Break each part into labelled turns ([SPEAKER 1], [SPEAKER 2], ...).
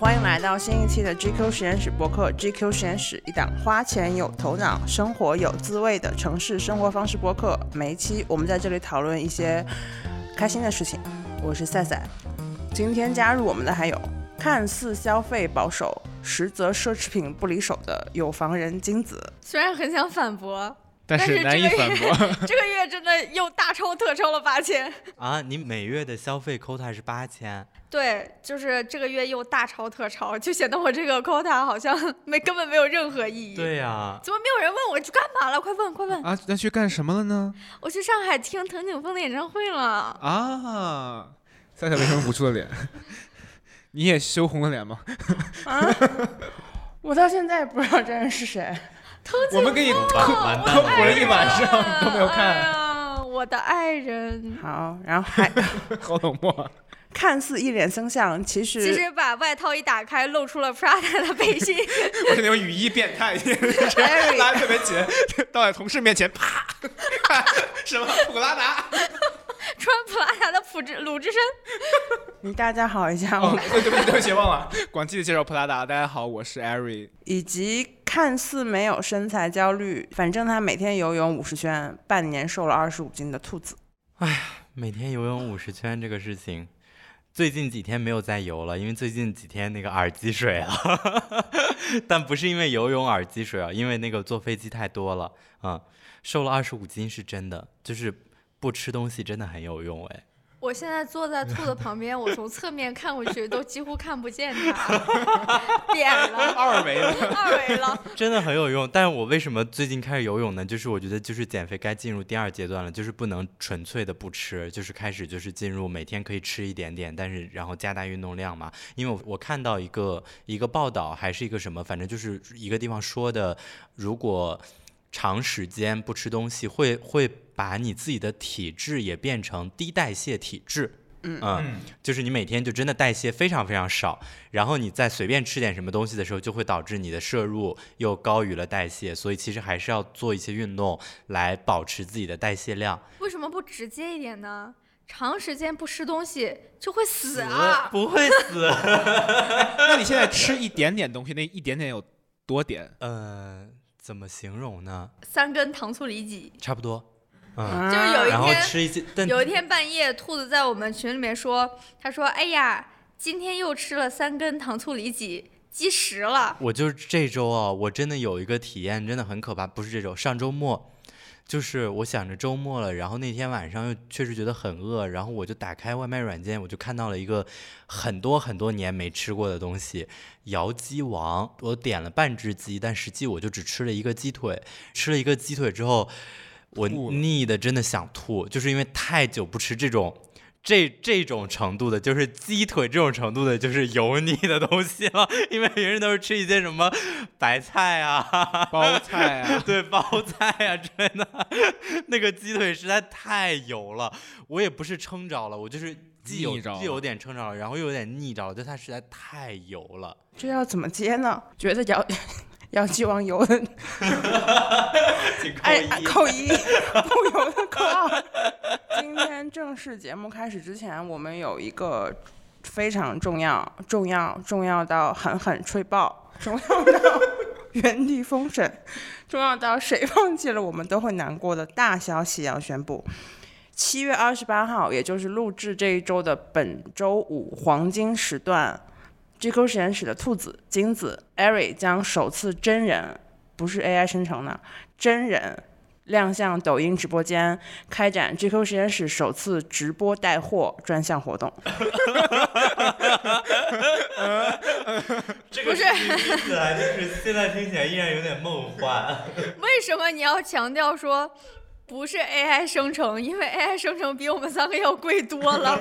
[SPEAKER 1] 欢迎来到新一期的 GQ 实验室播客。GQ 实验室一档花钱有头脑、生活有滋味的城市生活方式播客。每一期我们在这里讨论一些开心的事情。我是赛赛，今天加入我们的还有看似消费保守，实则奢侈品不离手的有房人金子。
[SPEAKER 2] 虽然很想反驳，
[SPEAKER 3] 但
[SPEAKER 2] 是
[SPEAKER 3] 难以反驳。
[SPEAKER 2] 这个月真的又大抽特抽了八千
[SPEAKER 4] 啊！你每月的消费 quota 是八千？
[SPEAKER 2] 对，就是这个月又大超特超，就显得我这个 quota 好像 没根本没有任何意义。
[SPEAKER 4] 对呀，
[SPEAKER 2] 怎么没有人问我去干嘛了？快问快问！
[SPEAKER 3] 啊，那去干什么了呢？
[SPEAKER 2] 我去上海听藤井风的演唱会了。
[SPEAKER 3] 啊，笑笑为什么捂住了脸？你也羞红了脸吗？
[SPEAKER 1] 啊，我到现在也不知道这人是谁。
[SPEAKER 3] 我们给你科科普了一晚上都没有
[SPEAKER 2] 看。我的爱人。
[SPEAKER 1] 好，然后还
[SPEAKER 3] 好冷漠。
[SPEAKER 1] 看似一脸生相，其实
[SPEAKER 2] 其实把外套一打开，露出了 Prada 的背心。
[SPEAKER 3] 我是那种雨衣变态，拉特别紧，倒在同事面前，啪，什么普拉达，
[SPEAKER 2] 穿普拉达的普之鲁智深。
[SPEAKER 1] 你大家好一下，
[SPEAKER 3] 哦，对 对不起对不起忘了，广记的介绍普拉达。大家好，我是艾瑞。
[SPEAKER 1] 以及看似没有身材焦虑，反正他每天游泳五十圈，半年瘦了二十五斤的兔子。
[SPEAKER 4] 哎呀，每天游泳五十圈这个事情。最近几天没有再游了，因为最近几天那个耳积水了，但不是因为游泳耳积水啊，因为那个坐飞机太多了啊，瘦了二十五斤是真的，就是不吃东西真的很有用哎。
[SPEAKER 2] 我现在坐在兔子旁边，我 从侧面看过去都几乎看不见它，点了
[SPEAKER 3] 二维了，
[SPEAKER 2] 二维了，
[SPEAKER 4] 真的很有用。但是我为什么最近开始游泳呢？就是我觉得就是减肥该进入第二阶段了，就是不能纯粹的不吃，就是开始就是进入每天可以吃一点点，但是然后加大运动量嘛。因为我我看到一个一个报道还是一个什么，反正就是一个地方说的，如果长时间不吃东西会会。把你自己的体质也变成低代谢体质，
[SPEAKER 1] 嗯
[SPEAKER 4] 就是你每天就真的代谢非常非常少，然后你再随便吃点什么东西的时候，就会导致你的摄入又高于了代谢，所以其实还是要做一些运动来保持自己的代谢量。
[SPEAKER 2] 为什么不直接一点呢？长时间不吃东西就会
[SPEAKER 4] 死
[SPEAKER 2] 啊？
[SPEAKER 4] 不会死。
[SPEAKER 3] 那你现在吃一点点东西，那一点点有多点？
[SPEAKER 4] 呃，怎么形容呢？
[SPEAKER 2] 三根糖醋里脊，
[SPEAKER 4] 差不多。
[SPEAKER 2] 就是有一
[SPEAKER 4] 天，
[SPEAKER 2] 有一天半夜，兔子在我们群里面说：“他说，哎呀，今天又吃了三根糖醋里脊，积食了。”
[SPEAKER 4] 我就是这周啊，我真的有一个体验，真的很可怕。不是这周，上周末，就是我想着周末了，然后那天晚上又确实觉得很饿，然后我就打开外卖软件，我就看到了一个很多很多年没吃过的东西——窑鸡王。我点了半只鸡，但实际我就只吃了一个鸡腿。吃了一个鸡腿之后。我腻的真的想吐，就是因为太久不吃这种，这这种程度的，就是鸡腿这种程度的，就是油腻的东西了。因为别人都是吃一些什么白菜啊、
[SPEAKER 3] 包菜啊，
[SPEAKER 4] 对包菜啊之类的，那个鸡腿实在太油了。我也不是撑着了，我就是既有既有点撑着了，然后又有点腻着了，就它实在太油了。
[SPEAKER 1] 这要怎么接呢？觉得要。要鸡王油的，
[SPEAKER 4] 哎，
[SPEAKER 1] 扣一，不油的扣二。今天正式节目开始之前，我们有一个非常重要、重要、重要到狠狠吹爆、重要到 原地封神、重要到谁放弃了我们都会难过的大消息要宣布：七月二十八号，也就是录制这一周的本周五黄金时段。GQ 实验室的兔子金子 Ari 将首次真人，不是 AI 生成的真人亮相抖音直播间，开展 GQ 实验室首次直播带货专项活动。
[SPEAKER 4] 这个
[SPEAKER 2] 是
[SPEAKER 4] 听起来就是现在听起来依然有点梦幻。
[SPEAKER 2] 为什么你要强调说不是 AI 生成？因为 AI 生成比我们三个要贵多了。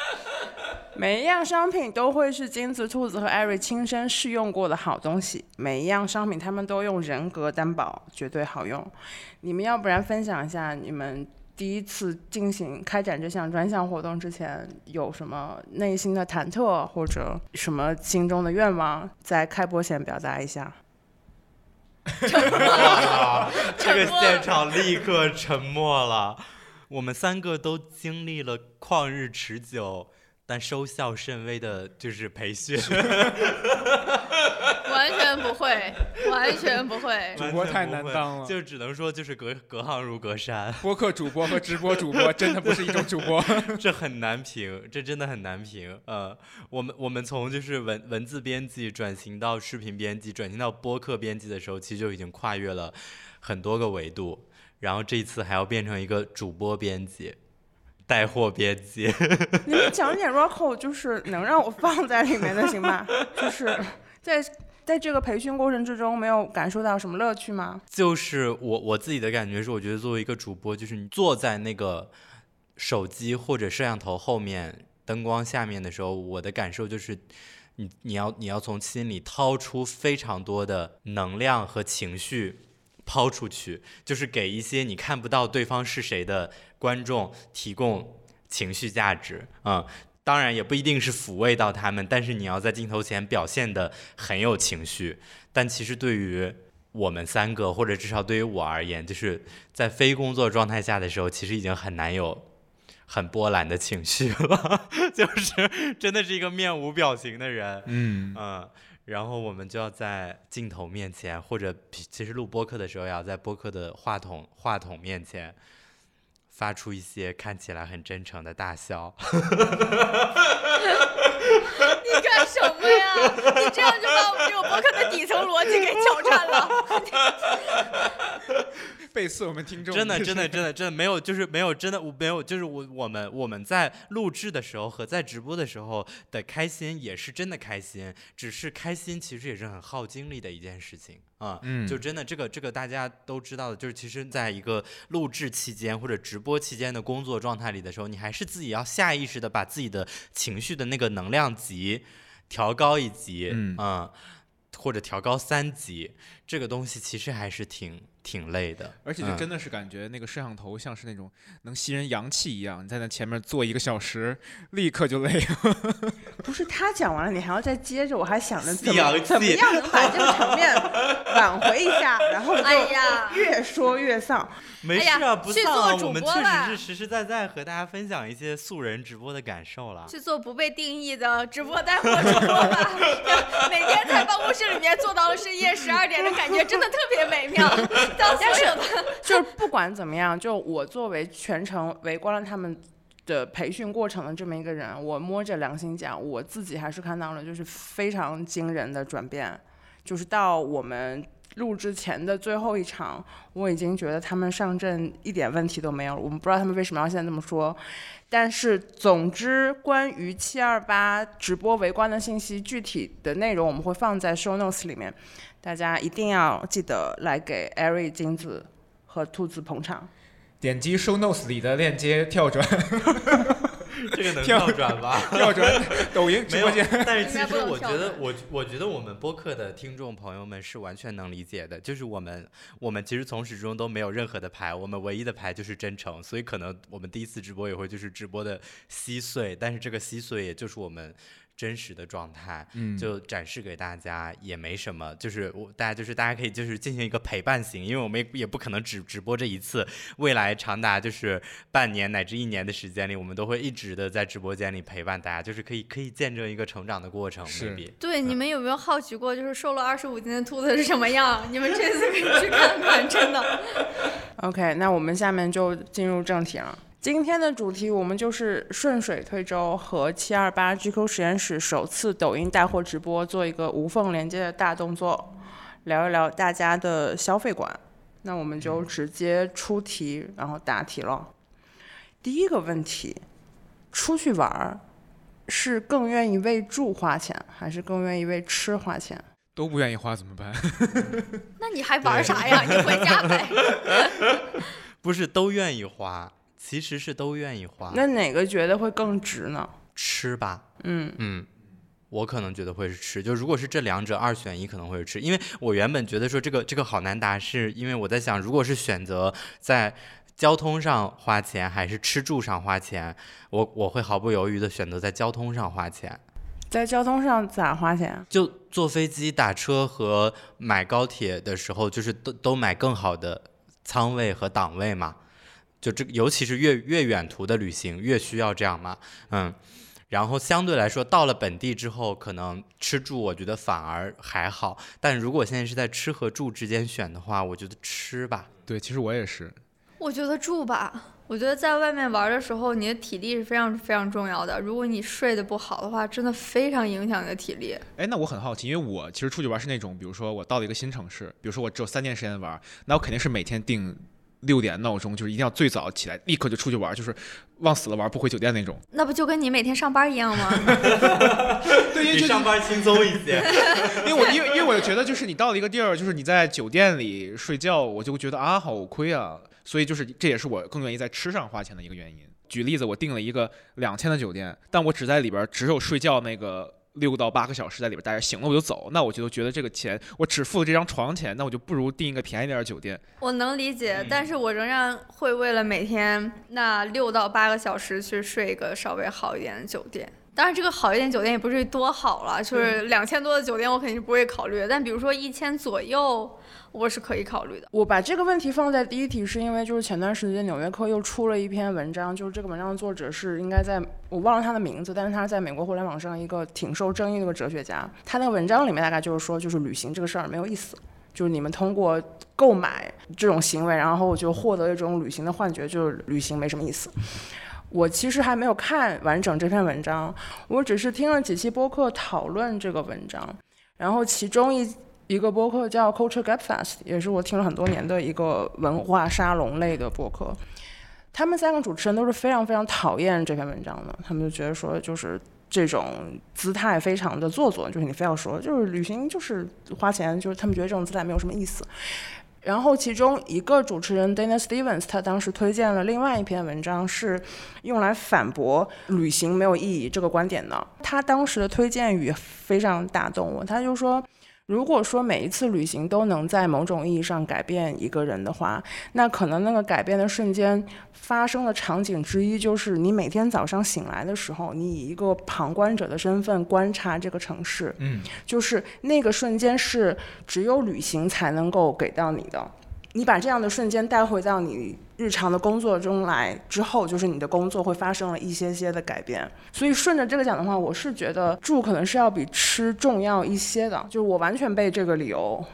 [SPEAKER 1] 每一样商品都会是金子、兔子和艾瑞亲身试用过的好东西。每一样商品他们都用人格担保，绝对好用。你们要不然分享一下你们第一次进行开展这项专项活动之前有什么内心的忐忑或者什么心中的愿望，在开播前表达一下。
[SPEAKER 2] 沉默了，
[SPEAKER 4] 这个现场立刻沉默了。我们三个都经历了旷日持久。但收效甚微的，就是培训。
[SPEAKER 2] 完全不会，完全不会。
[SPEAKER 3] 主播太难当了
[SPEAKER 4] 就只能说就是隔隔行如隔山，
[SPEAKER 3] 播客主播和直播主播真的不是一种主播。
[SPEAKER 4] 这很难评，这真的很难评。呃，我们我们从就是文文字编辑转型到视频编辑，转型到播客编辑的时候，其实就已经跨越了很多个维度。然后这一次还要变成一个主播编辑、带货编辑。
[SPEAKER 1] 你们讲点 Rocco，就是能让我放在里面的，行吧？就是 在在这个培训过程之中，没有感受到什么乐趣吗？
[SPEAKER 4] 就是我我自己的感觉是，我觉得作为一个主播，就是你坐在那个手机或者摄像头后面、灯光下面的时候，我的感受就是，你你要你要从心里掏出非常多的能量和情绪。抛出去，就是给一些你看不到对方是谁的观众提供情绪价值，嗯，当然也不一定是抚慰到他们，但是你要在镜头前表现的很有情绪。但其实对于我们三个，或者至少对于我而言，就是在非工作状态下的时候，其实已经很难有很波澜的情绪了，就是真的是一个面无表情的人，
[SPEAKER 3] 嗯
[SPEAKER 4] 嗯。然后我们就要在镜头面前，或者其实录播客的时候，要在播客的话筒话筒面前，发出一些看起来很真诚的大笑。
[SPEAKER 2] 你干什么呀？你这样就把我们这个播客的底层逻辑给挑战了。
[SPEAKER 3] 背刺我们听众，
[SPEAKER 4] 真的，真的，真的，真的没有，就是没有，真的，我没有，就是我我们我们在录制的时候和在直播的时候的开心也是真的开心，只是开心其实也是很耗精力的一件事情啊，
[SPEAKER 3] 嗯。
[SPEAKER 4] 就真的这个这个大家都知道的，就是其实在一个录制期间或者直播期间的工作状态里的时候，你还是自己要下意识的把自己的情绪的那个能量级调高一级，
[SPEAKER 3] 嗯
[SPEAKER 4] 或者调高三级，这个东西其实还是挺挺累的，
[SPEAKER 3] 而且就
[SPEAKER 4] 嗯
[SPEAKER 3] 真的是感觉那个摄像头像是那种能吸人阳气一样，你在那前面坐一个小时，立刻就累了。
[SPEAKER 1] 不是他讲完了，你还要再接着，我还想着怎
[SPEAKER 4] 阳
[SPEAKER 1] 么怎么样能把这个场面挽回一下，
[SPEAKER 2] 哎呀
[SPEAKER 1] 越说越丧。
[SPEAKER 4] 没事啊，不
[SPEAKER 2] 去
[SPEAKER 4] 丧啊，
[SPEAKER 2] 做主
[SPEAKER 4] 我们确
[SPEAKER 2] 播吧
[SPEAKER 4] 实是实实在在和大家分享一些素人直播的感受了。
[SPEAKER 2] 去做不被定义的直播带货主播吧，每天在办公室里面做到了深夜十二点的感觉，真的特别美妙。但是
[SPEAKER 1] 就是不管怎么样，就我作为全程围观了他们的培训过程的这么一个人，我摸着良心讲，我自己还是看到了就是非常惊人的转变。就是到我们录之前的最后一场，我已经觉得他们上阵一点问题都没有。我们不知道他们为什么要现在这么说，但是总之，关于七二八直播围观的信息，具体的内容我们会放在 show notes 里面，大家一定要记得来给 Ari 金子和兔子捧场。
[SPEAKER 3] 点击 show notes 里的链接跳转
[SPEAKER 4] 这个能
[SPEAKER 3] 跳
[SPEAKER 4] 跳转吧？
[SPEAKER 3] 跳转抖音直
[SPEAKER 4] 没有
[SPEAKER 3] 播间。，
[SPEAKER 4] 但是其实我觉得我我觉得我们播客的听众朋友们是完全能理解的，就是我们我们其实从始至终都没有任何的牌，我们唯一的牌就是真诚，所以可能我们第一次直播也会就是直播的稀碎，但是这个稀碎也就是我们。真实的状态，
[SPEAKER 3] 嗯
[SPEAKER 4] 就展示给大家也没什么，就是我大家就是大家可以就是进行一个陪伴型，因为我们也也不可能只直播这一次，未来长达就是半年乃至一年的时间里，我们都会一直的在直播间里陪伴大家，就是可以可以见证一个成长的过程
[SPEAKER 3] 是。
[SPEAKER 2] 对，你们有没有好奇过，就是瘦了二十五斤的兔子是什么样？你们这次可以去看看，真的。
[SPEAKER 1] OK，那我们下面就进入正题了。今天的主题我们就是顺水推舟，和七二八 GQ 实验室首次抖音带货直播做一个无缝连接的大动作，聊一聊大家的消费观。那我们就直接出题，然后答题了。第一个问题，出去玩儿是更愿意为住花钱，还是更愿意为吃花钱？
[SPEAKER 3] 都不愿意花怎么办？
[SPEAKER 2] 那你还玩啥呀？你回家呗。
[SPEAKER 4] 不是都愿意花，其实是都愿意花。
[SPEAKER 1] 那哪个觉得会更值呢？
[SPEAKER 4] 吃吧，
[SPEAKER 1] 嗯，
[SPEAKER 4] 嗯，我可能觉得会是吃。就如果是这两者二选一，可能会是吃。因为我原本觉得说这个这个好难答，是因为我在想，如果是选择在交通上花钱还是吃住上花钱，我我会毫不犹豫的选择在交通上花钱。
[SPEAKER 1] 在交通上咋花钱啊？
[SPEAKER 4] 就坐飞机、打车和买高铁的时候，就是都都买更好的舱位和档位嘛。就这，尤其是越越远途的旅行，越需要这样嘛。嗯，然后相对来说，到了本地之后，可能吃住我觉得反而还好。但如果现在是在吃和住之间选的话，我觉得吃吧。
[SPEAKER 3] 对，其实我也是。
[SPEAKER 2] 我觉得住吧。我觉得在外面玩的时候，你的体力是非常非常重要的。如果你睡得不好的话，真的非常影响你的体力。
[SPEAKER 3] 哎，那我很好奇，因为我其实出去玩是那种，比如说我到了一个新城市，比如说我只有三天时间玩，那我肯定是每天定六点闹钟，就是一定要最早起来，立刻就出去玩，就是往死了玩，不回酒店那种。
[SPEAKER 2] 那不就跟你每天上班一样吗？
[SPEAKER 3] 对，因为
[SPEAKER 4] 上班轻松一些。
[SPEAKER 3] 因为我因为因为我觉得就是你到了一个地儿，就是你在酒店里睡觉，我就会觉得啊好亏啊。所以就是这也是我更愿意在吃上花钱的一个原因。举例子，我订了一个两千的酒店，但我只在里边只有睡觉那个六到八个小时在里边待着，醒了我就走。那我就觉得这个钱我只付了这张床钱，那我就不如订一个便宜点的酒店。
[SPEAKER 2] 我能理解，但是我仍然会为了每天那六到八个小时去睡一个稍微好一点的酒店。当然，这个好一点酒店也不至于多好了，就是两千多的酒店我肯定是不会考虑。但比如说一千左右。我是可以考虑的。
[SPEAKER 1] 我把这个问题放在第一题，是因为就是前段时间《纽约客》又出了一篇文章，就是这个文章的作者是应该在我忘了他的名字，但是他是在美国互联网上一个挺受争议的一个哲学家。他那个文章里面大概就是说，就是旅行这个事儿没有意思，就是你们通过购买这种行为，然后就获得一种旅行的幻觉，就是旅行没什么意思。我其实还没有看完整这篇文章，我只是听了几期播客讨论这个文章，然后其中一。一个播客叫 Culture Gap Fest，也是我听了很多年的一个文化沙龙类的播客。他们三个主持人都是非常非常讨厌这篇文章的，他们就觉得说，就是这种姿态非常的做作，就是你非要说，就是旅行就是花钱，就是他们觉得这种姿态没有什么意思。然后其中一个主持人 Dana Stevens，他当时推荐了另外一篇文章，是用来反驳旅行没有意义这个观点的。他当时的推荐语非常打动我，他就说。如果说每一次旅行都能在某种意义上改变一个人的话，那可能那个改变的瞬间发生的场景之一，就是你每天早上醒来的时候，你以一个旁观者的身份观察这个城市，
[SPEAKER 3] 嗯，
[SPEAKER 1] 就是那个瞬间是只有旅行才能够给到你的。你把这样的瞬间带回到你日常的工作中来之后，就是你的工作会发生了一些些的改变。所以顺着这个讲的话，我是觉得住可能是要比吃重要一些的。就是我完全被这个理由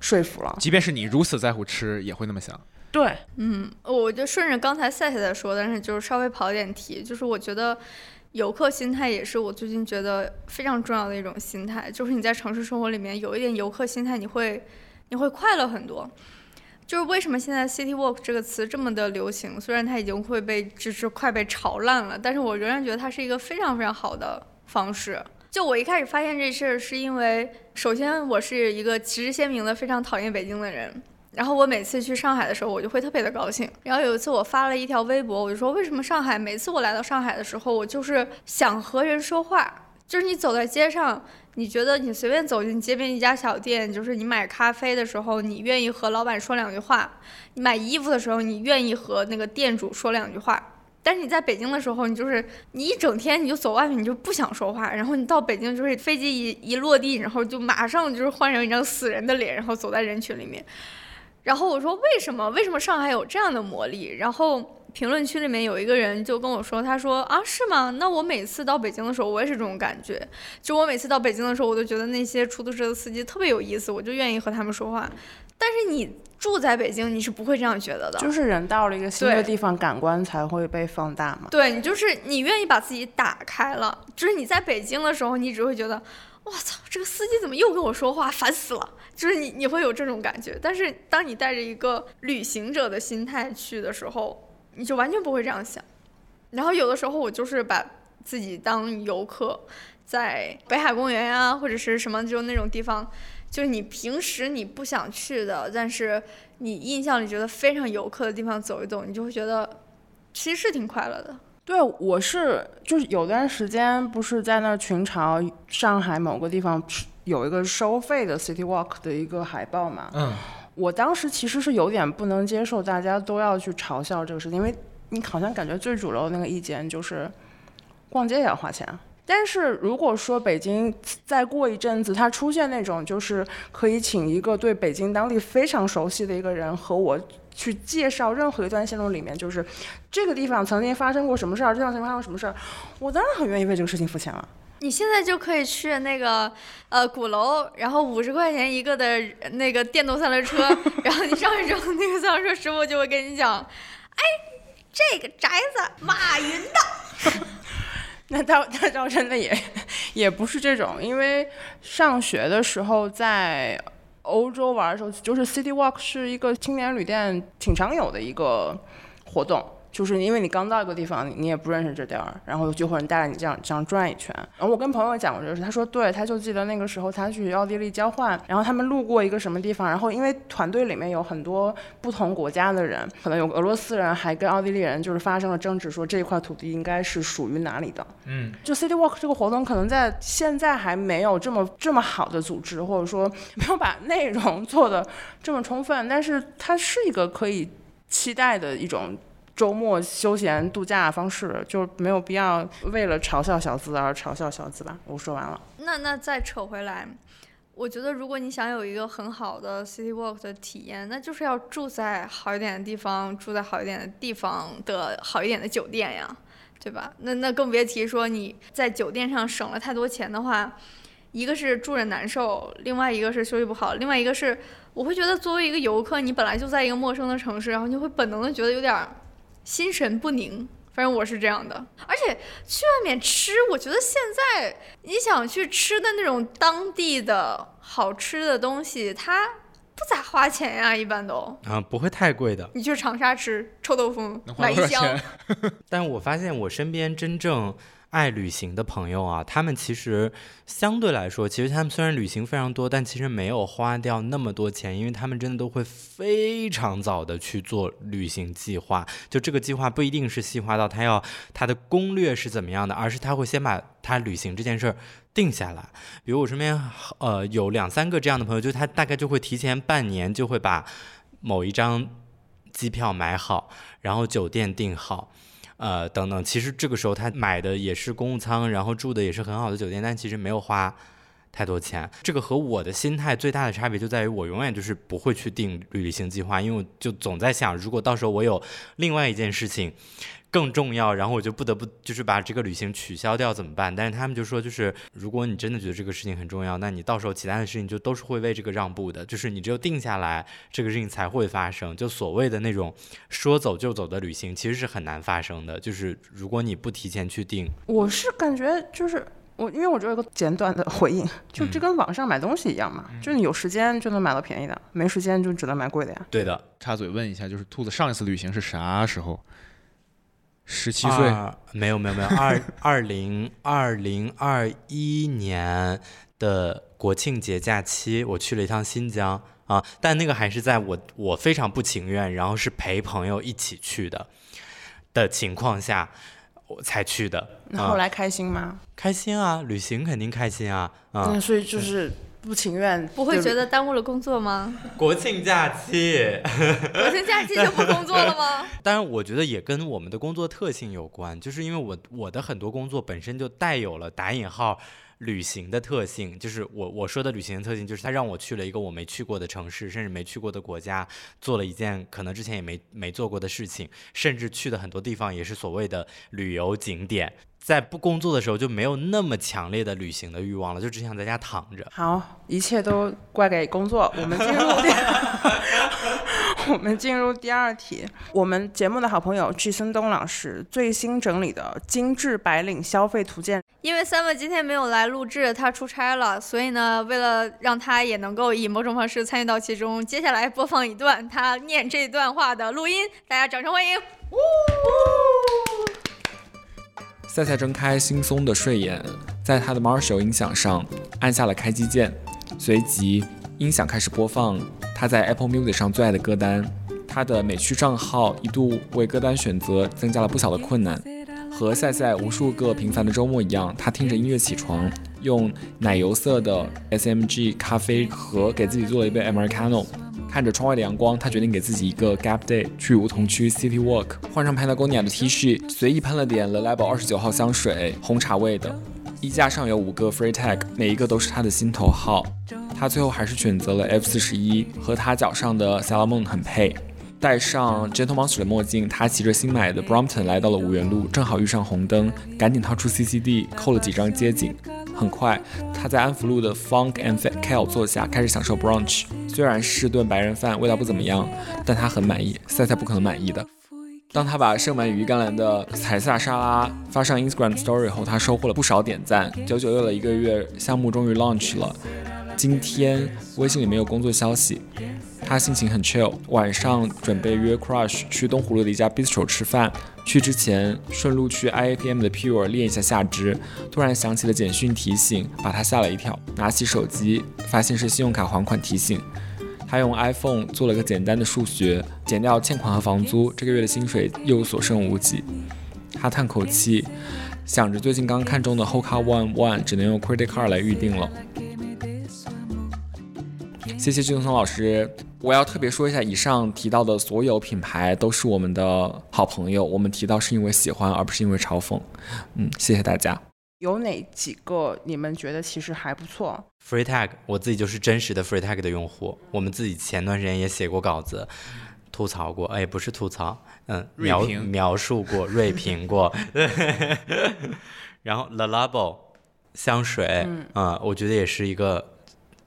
[SPEAKER 1] 说服了。
[SPEAKER 3] 即便是你如此在乎吃，也会那么想。
[SPEAKER 1] 对，
[SPEAKER 2] 嗯，我就顺着刚才赛赛在说，但是就是稍微跑点题，就是我觉得游客心态也是我最近觉得非常重要的一种心态。就是你在城市生活里面有一点游客心态，你会你会快乐很多。就是为什么现在 city walk 这个词这么的流行？虽然它已经会被就是快被炒烂了，但是我仍然觉得它是一个非常非常好的方式。就我一开始发现这事儿，是因为首先我是一个旗帜鲜明的非常讨厌北京的人，然后我每次去上海的时候，我就会特别的高兴。然后有一次我发了一条微博，我就说为什么上海每次我来到上海的时候，我就是想和人说话，就是你走在街上。你觉得你随便走进街边一家小店，就是你买咖啡的时候，你愿意和老板说两句话；你买衣服的时候，你愿意和那个店主说两句话。但是你在北京的时候，你就是你一整天你就走外面，你就不想说话。然后你到北京，就是飞机一一落地，然后就马上就是换上一张死人的脸，然后走在人群里面。然后我说为什么？为什么上海有这样的魔力？然后。评论区里面有一个人就跟我说：“他说啊，是吗？那我每次到北京的时候，我也是这种感觉。就我每次到北京的时候，我都觉得那些出租车的司机特别有意思，我就愿意和他们说话。但是你住在北京，你是不会这样觉得的。
[SPEAKER 1] 就是人到了一个新的地方，感官才会被放大嘛。
[SPEAKER 2] 对你就是你愿意把自己打开了。就是你在北京的时候，你只会觉得，我操，这个司机怎么又跟我说话，烦死了。就是你你会有这种感觉。但是当你带着一个旅行者的心态去的时候。”你就完全不会这样想，然后有的时候我就是把自己当游客，在北海公园呀或者是什么就那种地方，就是你平时你不想去的，但是你印象里觉得非常游客的地方走一走，你就会觉得其实是挺快乐的。
[SPEAKER 1] 对，我是就是有段时间不是在那群嘲上海某个地方有一个收费的 City Walk 的一个海报嘛？
[SPEAKER 3] 嗯。
[SPEAKER 1] 我当时其实是有点不能接受，大家都要去嘲笑这个事情，因为你好像感觉最主流的那个意见就是，逛街也要花钱，但是如果说北京再过一阵子，它出现那种就是可以请一个对北京当地非常熟悉的一个人和我去介绍任何一段线路里面，就是这个地方曾经发生过什么事儿，这地方曾经发生什么事儿，我当然很愿意为这个事情付钱了。
[SPEAKER 2] 你现在就可以去那个呃鼓楼，然后五十块钱一个的那个电动三轮车，然后你上去之后，那个三轮车师傅就会跟你讲，哎，这个宅子马云的。
[SPEAKER 1] 那倒那倒真的也也不是这种，因为上学的时候在欧洲玩的时候，就是 City Walk 是一个青年旅店挺常有的一个活动。就是因为你刚到一个地方，你你也不认识这地儿，然后就会有人带着你这样这样转一圈。然后我跟朋友讲过这个事，他说对，他就记得那个时候他去奥地利交换，然后他们路过一个什么地方，然后因为团队里面有很多不同国家的人，可能有俄罗斯人还跟奥地利人就是发生了争执，说这一块土地应该是属于哪里的。
[SPEAKER 3] 嗯，
[SPEAKER 1] 就 City Walk 这个活动可能在现在还没有这么这么好的组织，或者说没有把内容 做的这么充分，但是它是一个可以期待的一种。周末休闲度假方式就没有必要为了嘲笑小资而嘲笑小资吧。我说完了。
[SPEAKER 2] 那那再扯回来，我觉得如果你想有一个很好的 city walk 的体验，那就是要住在好一点的地方，住在好一点的地方的好一点的酒店呀，对吧？那那更别提说你在酒店上省了太多钱的话，一个是住着难受，另外一个是休息不好，另外一个是我会觉得作为一个游客，你本来就在一个陌生的城市，然后你会本能的觉得有点。心神不宁，反正我是这样的。而且去外面吃，我觉得现在你想去吃的那种当地的好吃的东西，它不咋花钱呀，一般都
[SPEAKER 4] 啊不会太贵的。
[SPEAKER 2] 你去长沙吃臭豆腐，买一箱。
[SPEAKER 4] 但我发现我身边真正。爱旅行的朋友啊，他们其实相对来说，其实他们虽然旅行非常多，但其实没有花掉那么多钱，因为他们真的都会非常早的去做旅行计划。就这个计划不一定是细化到他要他的攻略是怎么样的，而是他会先把他旅行这件事儿定下来。比如我身边呃有两三个这样的朋友，就他大概就会提前半年就会把某一张机票买好，然后酒店订好。呃，等等，其实这个时候他买的也是公务舱，然后住的也是很好的酒店，但其实没有花太多钱。这个和我的心态最大的差别就在于，我永远就是不会去定旅行计划，因为我就总在想，如果到时候我有另外一件事情。更重要，然后我就不得不就是把这个旅行取消掉怎么办？但是他们就说，就是如果你真的觉得这个事情很重要，那你到时候其他的事情就都是会为这个让步的，就是你只有定下来，这个事情才会发生。就所谓的那种说走就走的旅行，其实是很难发生的。就是如果你不提前去定，
[SPEAKER 1] 我是感觉就是我，因为我只有一个简短的回应，就这跟网上买东西一样嘛，就是你有时间就能买到便宜的，没时间就只能买贵的呀。
[SPEAKER 4] 对的，
[SPEAKER 3] 插嘴问一下，就是兔子上一次旅行是啥时候？十七岁，
[SPEAKER 4] 没有没有没有，二二零二零二一年的国庆节假期，我去了一趟新疆啊，但那个还是在我我非常不情愿，然后是陪朋友一起去的的情况下，我才去的。
[SPEAKER 1] 那后来开心吗？
[SPEAKER 4] 开心啊，旅行肯定开心啊啊，
[SPEAKER 1] 所以就是。不情愿，
[SPEAKER 2] 不会觉得耽误了工作吗？
[SPEAKER 4] 国庆假期，
[SPEAKER 2] 国庆假期就不工作了吗？
[SPEAKER 4] 当然，我觉得也跟我们的工作特性有关，就是因为我我的很多工作本身就带有了打引号旅行的特性，就是我我说的旅行的特性，就是他让我去了一个我没去过的城市，甚至没去过的国家，做了一件可能之前也没没做过的事情，甚至去的很多地方也是所谓的旅游景点。在不工作的时候就没有那么强烈的旅行的欲望了，就只想在家躺着。
[SPEAKER 1] 好，一切都怪给工作。我们进入第，我们进入第二题。我们节目的好朋友季森东老师最新整理的精致白领消费图鉴。
[SPEAKER 2] 因为 Sam 今天没有来录制，他出差了，所以呢，为了让他也能够以某种方式参与到其中，接下来播放一段他念这段话的录音，大家掌声欢迎。
[SPEAKER 5] 赛赛睁开惺忪的睡眼，在他的 Marshall 音响上按下了开机键，随即音响开始播放他在 Apple Music 上最爱的歌单。他的美区账号一度为歌单选择增加了不小的困难。和赛赛无数个平凡的周末一样，他听着音乐起床，用奶油色的 SMG 咖啡盒给自己做了一杯 Americano。看着窗外的阳光，他决定给自己一个 gap day，去梧桐区 City Walk，换上 Patagonia 的 T 恤，随意喷了点 Le Labo 二十九号香水，红茶味的。衣架上有五个 free tag，每一个都是他的心头好。他最后还是选择了 F 四十一，和他脚上的 Salomon 很配。戴上 Gentle Monster 的墨镜，他骑着新买的 Brompton 来到了五元路，正好遇上红灯，赶紧掏出 CCD 扣了几张街景。很快，他在安福路的 Funk and Kale 坐下，开始享受 brunch。虽然是顿白人饭，味道不怎么样，但他很满意。赛赛不可能满意的。当他把盛满羽衣甘蓝的彩色沙拉发上 Instagram Story 后，他收获了不少点赞。九九六了一个月，项目终于 launch 了。今天微信里没有工作消息。他心情很 chill，晚上准备约 Crush 去东湖路的一家 bistro 吃饭。去之前顺路去 IAPM 的 Pure 练一下下肢。突然响起了简讯提醒，把他吓了一跳。拿起手机，发现是信用卡还款提醒。他用 iPhone 做了个简单的数学，减掉欠款和房租，这个月的薪水又所剩无几。他叹口气，想着最近刚看中的 Hoka One One 只能用 Credit Card 来预定了。谢谢俊松老师。我要特别说一下，以上提到的所有品牌都是我们的好朋友，我们提到是因为喜欢，而不是因为嘲讽。嗯，谢谢大家。
[SPEAKER 1] 有哪几个你们觉得其实还不错
[SPEAKER 4] ？Free Tag，我自己就是真实的 Free Tag 的用户。我们自己前段时间也写过稿子，吐槽过，哎，不是吐槽，嗯，描描述过，锐评过。然后 La Labo 香水，嗯，我觉得也是一个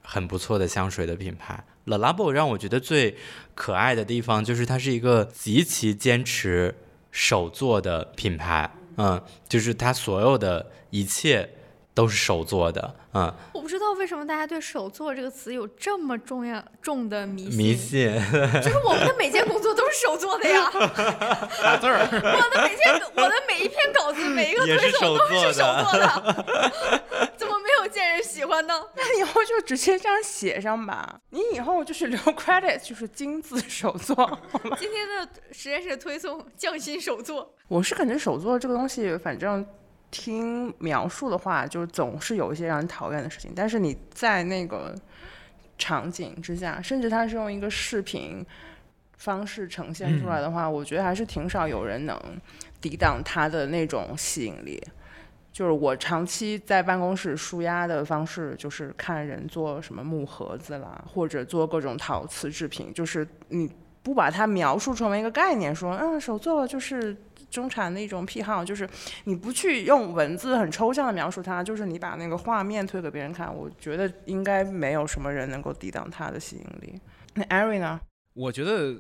[SPEAKER 4] 很不错的香水的品牌。La Labo 让我觉得最可爱的地方就是它是一个极其坚持手做的品牌，嗯，就是它所有的一切都是手做的，嗯。
[SPEAKER 2] 我不知道为什么大家对“手做”这个词有这么重要重的迷信。
[SPEAKER 4] 迷信。
[SPEAKER 2] 就是我们的每件工作都是手做的呀。
[SPEAKER 3] 打字儿。我
[SPEAKER 2] 的每件，我的每一篇稿子，每一个推手都是手做的。见人喜欢呢，
[SPEAKER 1] 那以后就直接这样写上吧。你以后就是留 credit，就是金字手作。
[SPEAKER 2] 今天的实验室推送匠心手作。
[SPEAKER 1] 我是感觉手作这个东西，反正听描述的话，就总是有一些让人讨厌的事情。但是你在那个场景之下，甚至它是用一个视频方式呈现出来的话，我觉得还是挺少有人能抵挡它的那种吸引力。就是我长期在办公室舒压的方式，就是看人做什么木盒子啦，或者做各种陶瓷制品。就是你不把它描述成为一个概念，说嗯手作就是中产的一种癖好，就是你不去用文字很抽象的描述它，就是你把那个画面推给别人看，我觉得应该没有什么人能够抵挡它的吸引力。那艾瑞呢？
[SPEAKER 3] 我觉得。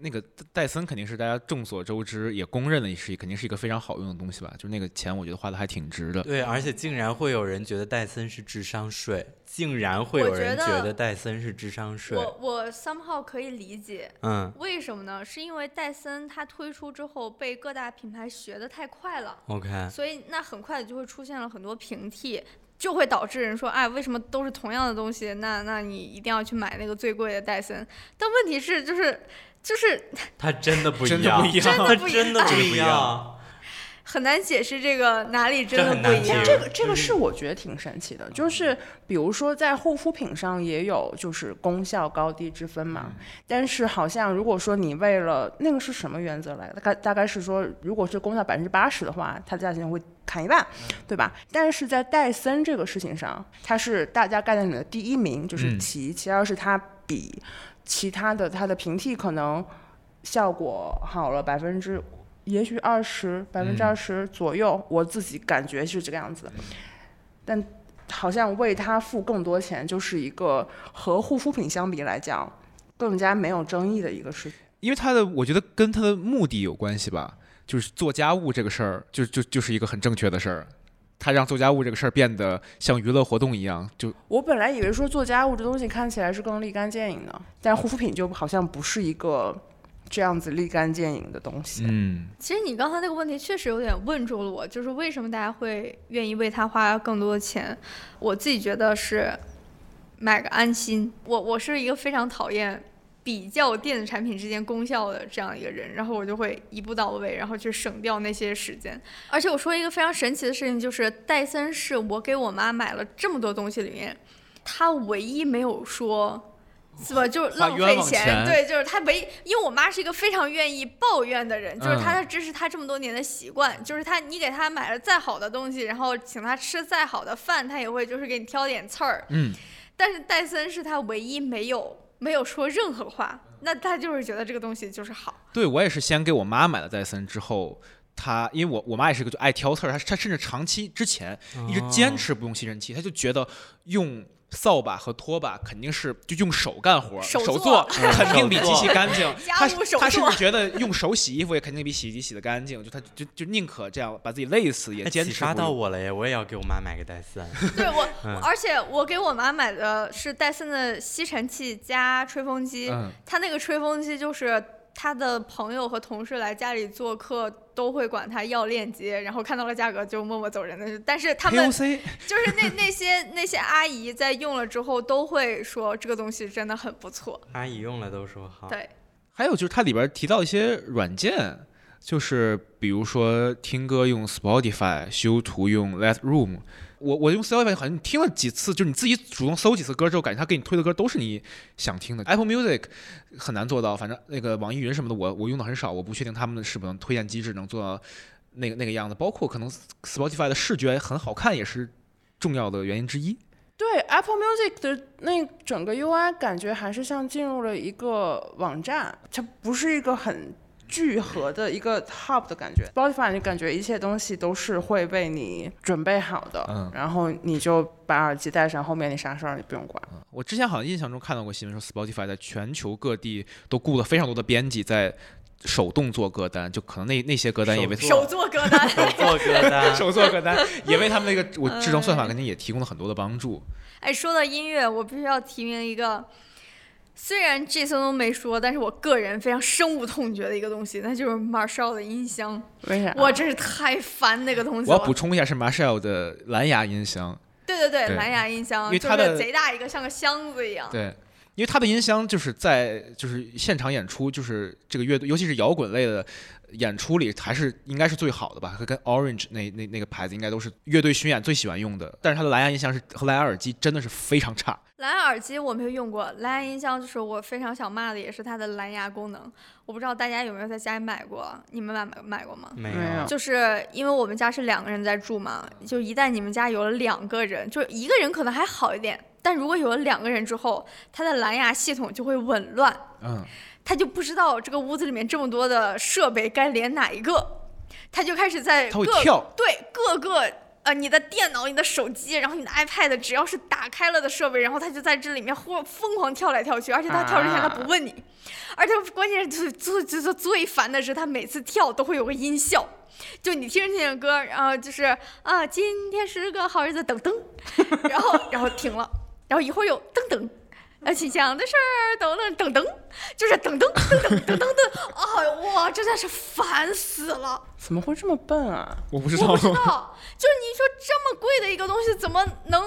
[SPEAKER 3] 那个戴森肯定是大家众所周知，也公认的是肯定是一个非常好用的东西吧？就是那个钱，我觉得花的还挺值的。
[SPEAKER 4] 对，而且竟然会有人觉得戴森是智商税，竟然会有人觉得戴森是智商税。
[SPEAKER 2] 我我 somehow 可以理解，
[SPEAKER 4] 嗯，
[SPEAKER 2] 为什么呢？是因为戴森它推出之后被各大品牌学的太快了
[SPEAKER 4] ，OK，
[SPEAKER 2] 所以那很快就会出现了很多平替，就会导致人说，哎，为什么都是同样的东西？那那你一定要去买那个最贵的戴森？但问题是，就是。就是
[SPEAKER 4] 它真的不
[SPEAKER 3] 一
[SPEAKER 4] 样，
[SPEAKER 2] 真的不
[SPEAKER 4] 一样，
[SPEAKER 2] 很难解释这个哪里真的不一样。
[SPEAKER 1] 这个这个是我觉得挺神奇的，就是比如说在护肤品上也有就是功效高低之分嘛。但是好像如果说你为了那个是什么原则来的？大概大概是说，如果是功效百分之八十的话，它的价钱会砍一半，对吧？但是在戴森这个事情上，它是大家概念里的第一名，就是其其二是它比。其他的它的平替可能效果好了百分之，也许二十百分之二十左右，我自己感觉是这个样子。但好像为它付更多钱，就是一个和护肤品相比来讲更加没有争议的一个事情。
[SPEAKER 3] 因为它的，我觉得跟它的目的有关系吧，就是做家务这个事儿，就就就是一个很正确的事儿。他让做家务这个事儿变得像娱乐活动一样，就
[SPEAKER 1] 我本来以为说做家务这东西看起来是更立竿见影的，但护肤品就好像不是一个这样子立竿见影的东西。
[SPEAKER 3] 嗯，
[SPEAKER 2] 其实你刚才那个问题确实有点问住了我，就是为什么大家会愿意为它花更多的钱？我自己觉得是买个安心。我我是一个非常讨厌。比较电子产品之间功效的这样一个人，然后我就会一步到位，然后去省掉那些时间。而且我说一个非常神奇的事情，就是戴森是我给我妈买了这么多东西里面，她唯一没有说是吧？就是浪费
[SPEAKER 3] 钱
[SPEAKER 2] 对，就是他唯一，因为我妈是一个非常愿意抱怨的人，就是她，
[SPEAKER 3] 的
[SPEAKER 2] 这是她这么多年的习惯，就是她，你给她买了再好的东西，然后请她吃再好的饭，她也会就是给你挑点刺儿。
[SPEAKER 3] 嗯，
[SPEAKER 2] 但是戴森是她唯一没有没有说任何话，那他就是觉得这个东西就是好。
[SPEAKER 3] 对我也是先给我妈买了戴森之后。她因为我我妈也是个就爱挑刺儿，她她甚至长期之前一直坚持不用吸尘器，她就觉得用扫把和拖把肯定是就用手干活，
[SPEAKER 2] 手做
[SPEAKER 3] 肯定比机器干净。
[SPEAKER 2] 家
[SPEAKER 3] 她
[SPEAKER 2] 务手做
[SPEAKER 3] 她甚至觉得用手洗衣服也肯定比洗衣机洗的干净，就他就就宁可这样把自己累死也坚持不用。
[SPEAKER 4] 到我了耶！我也要给我妈买个戴森。
[SPEAKER 2] 对我，
[SPEAKER 4] 嗯
[SPEAKER 2] 而且我给我妈买的是戴森的吸尘器加吹风机，
[SPEAKER 3] 嗯，
[SPEAKER 2] 他那个吹风机就是他的朋友和同事来家里做客都会管他要链接，然后看到了价格就默默走人的。但是他们 就是那那些那些阿姨在用了之后都会说这个东西真的很不错。
[SPEAKER 4] 阿姨用了都说好。
[SPEAKER 2] 对，
[SPEAKER 3] 还有就是它里边提到一些软件，就是比如说听歌用 Spotify，修图用 Lightroom。我我用 Spotify 好像你听了几次，就是你自己主动搜几次歌之后，感觉它给你推的歌都是你想听的。Apple Music 很难做到，反正那个网易云什么的我，我用的很少，我不确定他们是不是能推荐机制能做到那个那个样子。包括可能 Spotify 的视觉很好看，也是重要的原因之一。
[SPEAKER 1] 对 Apple Music 的那整个 UI 感觉还是像进入了一个网站，它不是一个很聚合的一个 hub 的感觉。Spotify 你感觉一切东西都是会被你准备好的，
[SPEAKER 3] 嗯
[SPEAKER 1] 然后你就把耳机戴上，后面你啥事儿你不用管。
[SPEAKER 3] 我之前好像印象中看到过新闻说，Spotify 在全球各地都雇了非常多的编辑在手动做歌单，就可能那那些歌单也为
[SPEAKER 4] 手
[SPEAKER 2] 手做歌单。
[SPEAKER 4] 手做歌单，
[SPEAKER 3] 手做歌单 也为他们那个我智能算法肯定也提供了很多的帮助。
[SPEAKER 2] 哎，说到音乐，我必须要提名一个，虽然这次都没说，但是我个人非常深恶痛绝的一个东西，那就是 Marshall 的音箱。
[SPEAKER 1] 为啥？
[SPEAKER 2] 我真是太烦那个东西
[SPEAKER 3] 我
[SPEAKER 2] 了。
[SPEAKER 3] 要补充一下，是 Marshall 的蓝牙音箱，
[SPEAKER 2] 对对对，
[SPEAKER 3] 对
[SPEAKER 2] 蓝牙音箱
[SPEAKER 3] 因为它的
[SPEAKER 2] 贼大一个，像个箱子一样。
[SPEAKER 3] 对。因为它的音箱就是在就是现场演出，就是这个乐队，尤其是摇滚类的演出里，还是应该是最好的吧。跟 Orange 那那那个牌子应该都是乐队巡演最喜欢用的。但是它的蓝牙音箱是和蓝牙耳机真的是非常差。
[SPEAKER 2] 蓝牙耳机我没有用过，蓝牙音箱就是我非常想骂的，也是它的蓝牙功能。我不知道大家有没有在家里买过，你们买买买过吗？
[SPEAKER 4] 没
[SPEAKER 1] 没有
[SPEAKER 2] 就是因为我们家是两个人在住嘛，就一旦你们家有了两个人，就一个人可能还好一点，但如果有了两个人之后，它的蓝牙系统就会紊乱，
[SPEAKER 3] 嗯，
[SPEAKER 2] 他就不知道这个屋子里面这么多的设备该连哪一个，他就开始在各
[SPEAKER 3] 跳。
[SPEAKER 2] 对各个呃你的电脑、你的手机，然后你的 iPad，只要是打开了的设备，然后他就在这里面忽疯狂跳来跳去，而且他跳之前他不问你，而且关键是最最最最烦的是他每次跳都会有个音效。就你听着听着歌，然后就是啊，今天是个好日子，噔噔，然后然后停了，然后一会儿又噔噔，呃，请讲的事儿，噔噔噔噔，就是噔噔噔噔噔噔噔，啊，哇，真的是烦死了！
[SPEAKER 1] 怎么会这么笨啊？
[SPEAKER 3] 我不知道
[SPEAKER 2] 我不。知道，就是你说这么贵的一个东西，怎么能，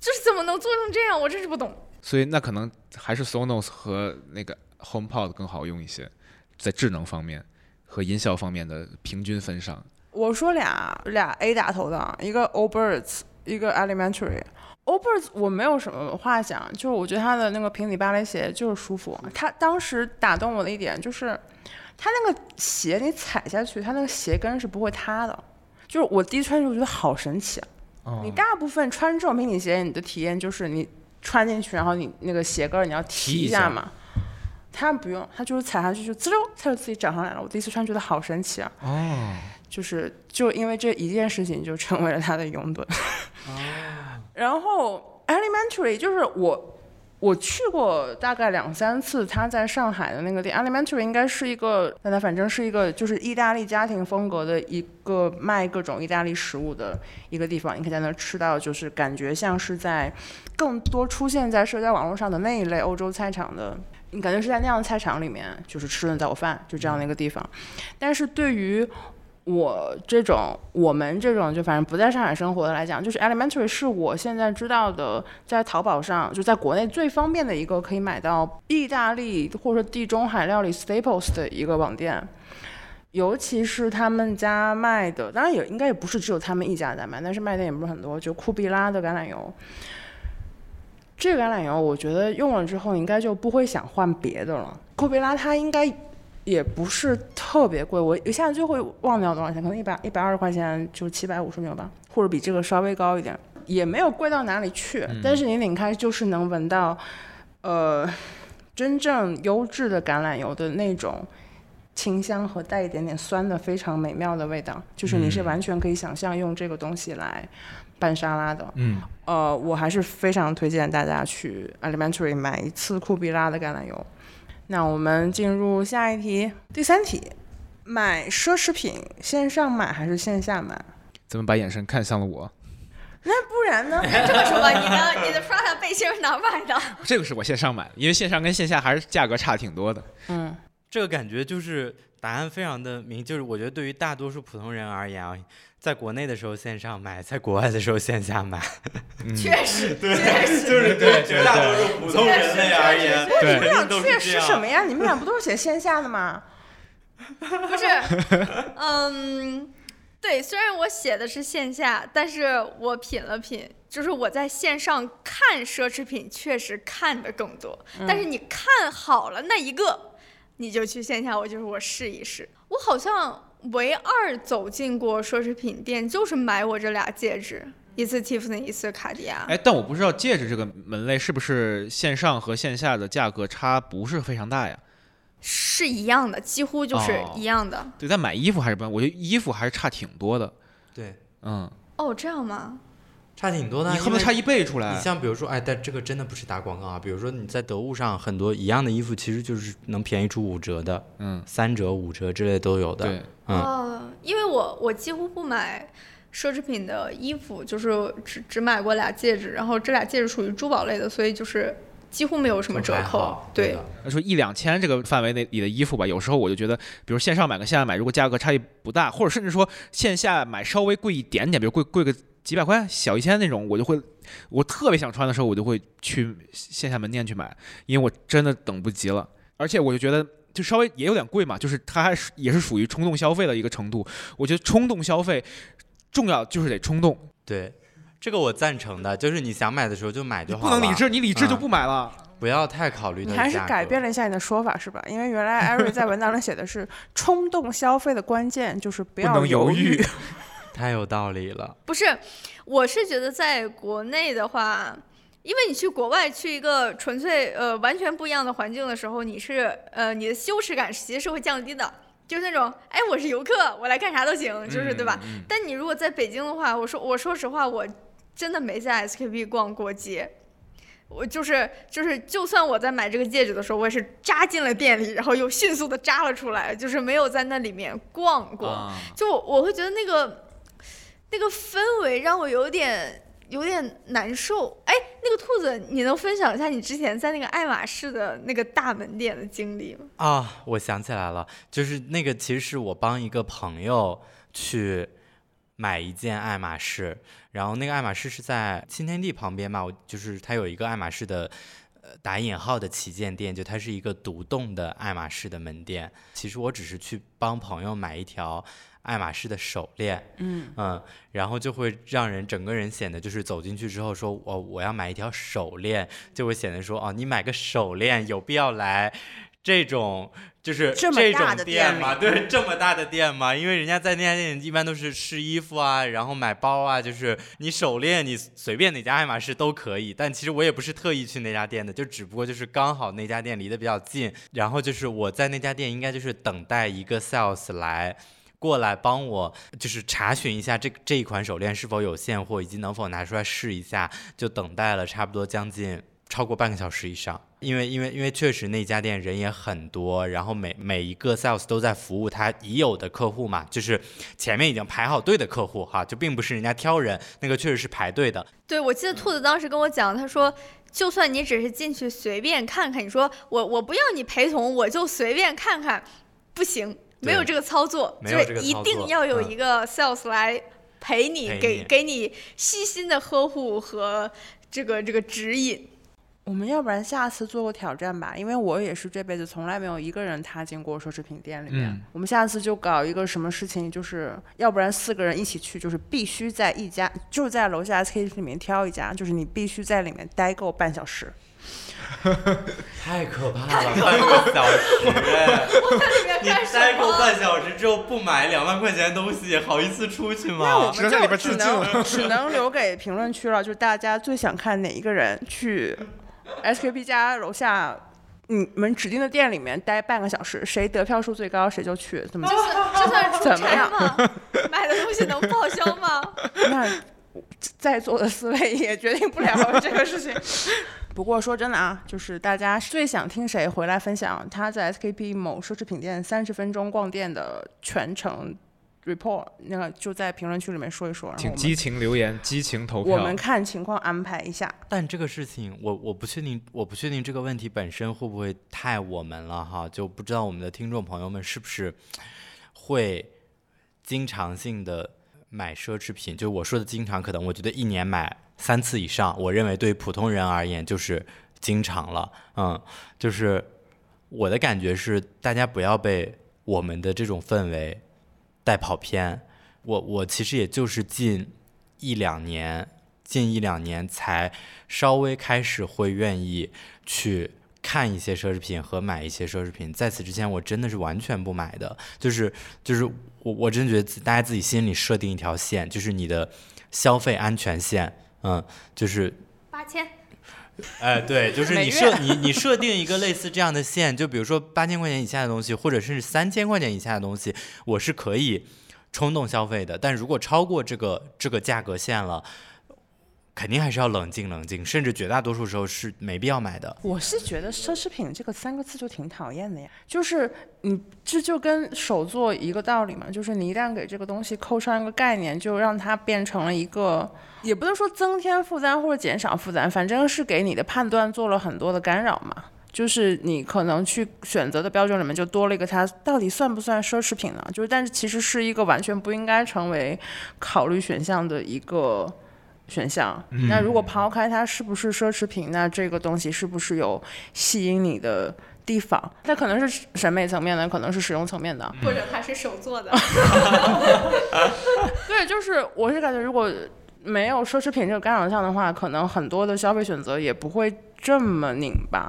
[SPEAKER 2] 就是怎么能做成这样？我真是不懂。
[SPEAKER 3] 所以那可能还是 Sonos 和那个 HomePod 更好用一些，在智能方面和音效方面的平均分上。
[SPEAKER 1] 我说俩俩 A 打头的，一个 All Birds，一个 Elementary。Birds 我没有什么话讲，就是我觉得他的那个平底芭蕾鞋就是舒服。他当时打动我的一点就是，他那个鞋你踩下去，他那个鞋跟是不会塌的。就是我第一穿的时候觉得好神奇啊！
[SPEAKER 3] 哦
[SPEAKER 1] 你大部分穿这种平底鞋，你的体验就是你穿进去，然后你那个鞋跟儿你要提
[SPEAKER 3] 提一下
[SPEAKER 1] 下嘛。他不用，他就是踩下去就滋溜，它就自己长上来了。我第一次穿觉得好神奇啊！
[SPEAKER 3] 哦，
[SPEAKER 1] 就是就因为这一件事情就成为了他的拥趸。然后 Elementary 就是我我去过大概两三次，他在上海的那个店 Elementary 应该是一个，但它反正是一个就是意大利家庭风格的一个卖各种意大利食物的一个地方，你可以在那吃到，就是感觉像是在更多出现在社交网络上的那一类欧洲菜场的。你感觉是在那样的菜场里面，就是吃顿早饭，就这样的一个地方。但是对于我这种我们这种就反正不在上海生活的来讲，就是 Elementary 是我现在知道的，在淘宝上就在国内最方便的一个可以买到意大利或者说地中海料理 staples 的一个网店。尤其是他们家卖的，当然也应该也不是只有他们一家在卖，但是卖的也不是很多，就库比拉的橄榄油。这个橄榄油我觉得用了之后应该就不会想换别的了。库贝拉它应该也不是特别贵，我一下子就会忘掉多少钱，可能一百一百二十块钱就七百五十纽吧，或者比这个稍微高一点，也没有贵到哪里去。但是你拧开就是能闻到，呃，真正优质的橄榄油的那种清香和带一点点酸的非常美妙的味道，就是你是
[SPEAKER 3] 嗯
[SPEAKER 1] 完全可以想象用这个东西来拌沙拉的。
[SPEAKER 3] 嗯，
[SPEAKER 1] 呃，我还是非常推荐大家去 Elementary 买一次库比拉的橄榄油。那我们进入下一题，第三题，买奢侈品线上买还是线下买？
[SPEAKER 3] 怎么把眼神看向了我？
[SPEAKER 1] 那不然呢？
[SPEAKER 2] 这么说吧，你的你的 Prada 背心是哪儿买的？
[SPEAKER 3] 这个是我线上买的，因为线上跟线下还是价格差挺多的。
[SPEAKER 1] 嗯，
[SPEAKER 4] 这个感觉就是答案非常的明，就是我觉得对于大多数普通人而言啊，在国内的时候线上买，在国外的时候线下买，
[SPEAKER 3] 嗯
[SPEAKER 2] 确实，确实，
[SPEAKER 4] 就是对绝大多数普通人类而言，
[SPEAKER 3] 对
[SPEAKER 1] 你们俩确。实什么呀？你们俩不都是写线下的吗？
[SPEAKER 2] 不是，嗯，对，虽然我写的是线下，但是我品了品，就是我在线上看奢侈品，确实看的更多。但是你看好了那一个，你就去线下，我就是我试一试。我好像唯二走进过奢侈品店，就是买我这俩戒指，一次 Tiffany，一次卡地亚。
[SPEAKER 3] 哎，但我不知道戒指这个门类是不是线上和线下的价格差不是非常大呀？
[SPEAKER 2] 是一样的，几乎就是
[SPEAKER 3] 哦
[SPEAKER 2] 一样的。
[SPEAKER 3] 对，但买衣服还是不，我觉得衣服还是差挺多的。
[SPEAKER 4] 对，
[SPEAKER 3] 嗯，
[SPEAKER 2] 哦，这样吗？
[SPEAKER 4] 差挺多的
[SPEAKER 3] 你恨不得差一倍出来你。
[SPEAKER 4] 像比如说，哎，但这个真的不是打广告啊。比如说你在得物上很多一样的衣服，其实就是能便宜出五折的，
[SPEAKER 3] 嗯，
[SPEAKER 4] 三折、五折之类都有的。
[SPEAKER 3] 对，
[SPEAKER 4] 嗯，
[SPEAKER 2] 哦，因为我我几乎不买奢侈品的衣服，就是只只买过俩戒指，然后这俩戒指属于珠宝类的，所以就是几乎没有什么折扣。对
[SPEAKER 4] 的，
[SPEAKER 3] 那说一两千这个范围内里的衣服吧，有时候我就觉得，比如线上买跟线下买，如果价格差异不大，或者甚至说线下买稍微贵一点点，比如贵贵个几百块、小一千那种，我就会，我特别想穿的时候，我就会去线下门店去买，因为我真的等不及了。而且我就觉得，就稍微也有点贵嘛，就是它还是也是属于冲动消费的一个程度。我觉得冲动消费重要就是得冲动，
[SPEAKER 4] 对，这个我赞成的，就是你想买的时候就买就好了，
[SPEAKER 3] 不能理智，你理智就
[SPEAKER 4] 嗯
[SPEAKER 3] 不买了。
[SPEAKER 4] 不要太考虑
[SPEAKER 1] 你还是改变了一下你的说法是吧？因为原来艾瑞在文档里写的是冲动消费的关键就是不要
[SPEAKER 3] 犹
[SPEAKER 1] 豫
[SPEAKER 3] 豫。
[SPEAKER 4] 太有道理了。
[SPEAKER 2] 不是，我是觉得在国内的话，因为你去国外去一个纯粹呃完全不一样的环境的时候，你是呃你的羞耻感其实是会降低的，就是那种哎我是游客，我来干啥都行，就是对吧？
[SPEAKER 3] 嗯？嗯
[SPEAKER 2] 但你如果在北京的话，我说我说实话，我真的没在 SKP 逛过街。我就是就是，就算我在买这个戒指的时候，我也是扎进了店里，然后又迅速的扎了出来，就是没有在那里面逛过。
[SPEAKER 3] 啊
[SPEAKER 2] 就我我会觉得那个那个氛围让我有点有点难受。哎，那个兔子，你能分享一下你之前在那个爱马仕的那个大门店的经历吗？
[SPEAKER 4] 啊，我想起来了，就是那个，其实是我帮一个朋友去买一件爱马仕，然后那个爱马仕是在新天地旁边嘛，我就是它有一个爱马仕的。呃，打引号的旗舰店，就它是一个独栋的爱马仕的门店。其实我只是去帮朋友买一条爱马仕的手链，
[SPEAKER 1] 嗯
[SPEAKER 4] 嗯，然后就会让人整个人显得就是走进去之后说，我我要买一条手链，就会显得说，哦，你买个手链有必要来这种就是
[SPEAKER 1] 这
[SPEAKER 4] 种
[SPEAKER 1] 店
[SPEAKER 4] 吗？对，这么大的店吗？因为人家在那家店一般都是试衣服啊，然后买包啊，就是你手链你随便哪家爱马仕都可以。但其实我也不是特意去那家店的，就只不过就是刚好那家店离得比较近，然后就是我在那家店应该就是等待一个 sales 来。过来帮我，就是查询一下这这一款手链是否有现货，以及能否拿出来试一下，就等待了差不多将近超过半个小时以上。因为因为因为确实那家店人也很多，然后每每一个 sales 都在服务他已有的客户嘛，就是前面已经排好队的客户哈，就并不是人家挑人，那个确实是排队的。
[SPEAKER 2] 对，我记得兔子当时跟我讲，他说，就算你只是进去随便看看，你说我我不要你陪同，我就随便看看，不行，没有这个操作，就是一定要有
[SPEAKER 4] 嗯
[SPEAKER 2] 一个 sales 来陪你，
[SPEAKER 4] 陪
[SPEAKER 2] 给给你细心的呵护和这个这个指引。
[SPEAKER 1] 我们要不然下次做个挑战吧，因为我也是这辈子从来没有一个人踏进过奢侈品店里面。
[SPEAKER 3] 嗯
[SPEAKER 1] 我们下次就搞一个什么事情，就是要不然四个人一起去，就是必须在一家，就在楼下 SK 里面挑一家，就是你必须在里面待够半小时。
[SPEAKER 4] 太可怕了，半个小时哎！你
[SPEAKER 2] 干什
[SPEAKER 4] 待够
[SPEAKER 2] 么？
[SPEAKER 4] 半小时之后不买两万块钱的东西，好意思出去
[SPEAKER 1] 那我
[SPEAKER 4] 吗？
[SPEAKER 3] 只能在里边
[SPEAKER 1] 们就只
[SPEAKER 3] 自尽了
[SPEAKER 1] 能只能留给评论区了，就是大家最想看哪一个人去 SKP 家楼下你们指定的店里面待半个小时，谁得票数最高谁就去，怎么
[SPEAKER 2] 这算这算出
[SPEAKER 1] 怎么样
[SPEAKER 2] 吗？买的东西能报销吗？
[SPEAKER 1] 那在座的四位也决定不了这个事情。不过说真的啊，就是大家最想听谁回来分享他在 SKP 某奢侈品店三十分钟逛店的全程 report，那个就在评论区里面说一说，
[SPEAKER 3] 请激情留言，激情投票。
[SPEAKER 1] 我们看情况安排一下。
[SPEAKER 4] 但这个事情，我我不确定，我不确定这个问题本身会不会太我们了哈，就不知道我们的听众朋友们是不是会经常性的买奢侈品。就我说的经常，可能我觉得一年买三次以上，我认为对普通人而言就是经常了。嗯，就是我的感觉是，大家不要被我们的这种氛围带跑偏。我我其实也就是近一两年，近一两年才稍微开始会愿意去看一些奢侈品和买一些奢侈品。在此之前，我真的是完全不买的，就是就是我我真觉得大家自己心里设定一条线，就是你的消费安全线，嗯，就是
[SPEAKER 2] 八千，
[SPEAKER 4] 哎，对，就是你设你你设定一个类似这样的线，就比如说八千块钱以下的东西，或者甚至三千块钱以下的东西，我是可以冲动消费的。但如果超过这个这个价格线了，肯定还是要冷静冷静，甚至绝大多数时候是没必要买的。
[SPEAKER 1] 我是觉得奢侈品这个三个字就挺讨厌的呀，就是你这就跟手作一个道理嘛，就是你一旦给这个东西扣上一个概念，就让它变成了一个，也不能说增添负担或者减少负担，反正是给你的判断做了很多的干扰嘛。就是你可能去选择的标准里面就多了一个，它到底算不算奢侈品呢？就是但是其实是一个完全不应该成为考虑选项的一个选项。那如果抛开它是不是奢侈品，那这个东西是不是有吸引你的地方？那可能是审美层面的，可能是使用层面的。
[SPEAKER 2] 或者它是手做的，
[SPEAKER 1] 对，就是我是感觉，如果没有奢侈品这个干扰项的话，可能很多的消费选择也不会这么拧巴。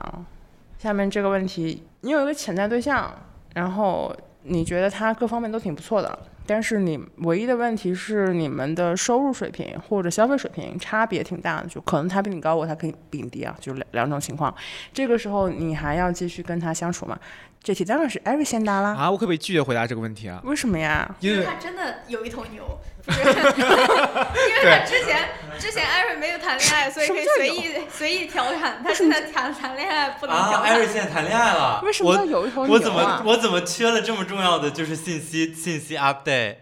[SPEAKER 1] 下面这个问题，你有一个潜在对象，然后你觉得他各方面都挺不错的，但是你唯一的问题是你们的收入水平或者消费水平差别挺大的，就可能他比你高，我他可以比你低啊，就两两种情况。这个时候你还要继续跟他相处吗？这题当然是艾瑞先答啦。
[SPEAKER 3] 啊，我可不可以拒绝回答这个问题啊？
[SPEAKER 1] 为什么呀？
[SPEAKER 3] 因为
[SPEAKER 2] 他真的有一头牛，不是？因为他之前之前艾瑞没有谈恋爱，所以可以随意 随意调侃。他现在谈谈恋爱不能调
[SPEAKER 4] 啊，艾瑞
[SPEAKER 2] 侃。
[SPEAKER 4] 现在谈恋爱了，
[SPEAKER 1] 为什么要
[SPEAKER 4] 我
[SPEAKER 1] 有一头牛啊？
[SPEAKER 4] 我怎么我怎么缺了这么重要的就是信息信息 update？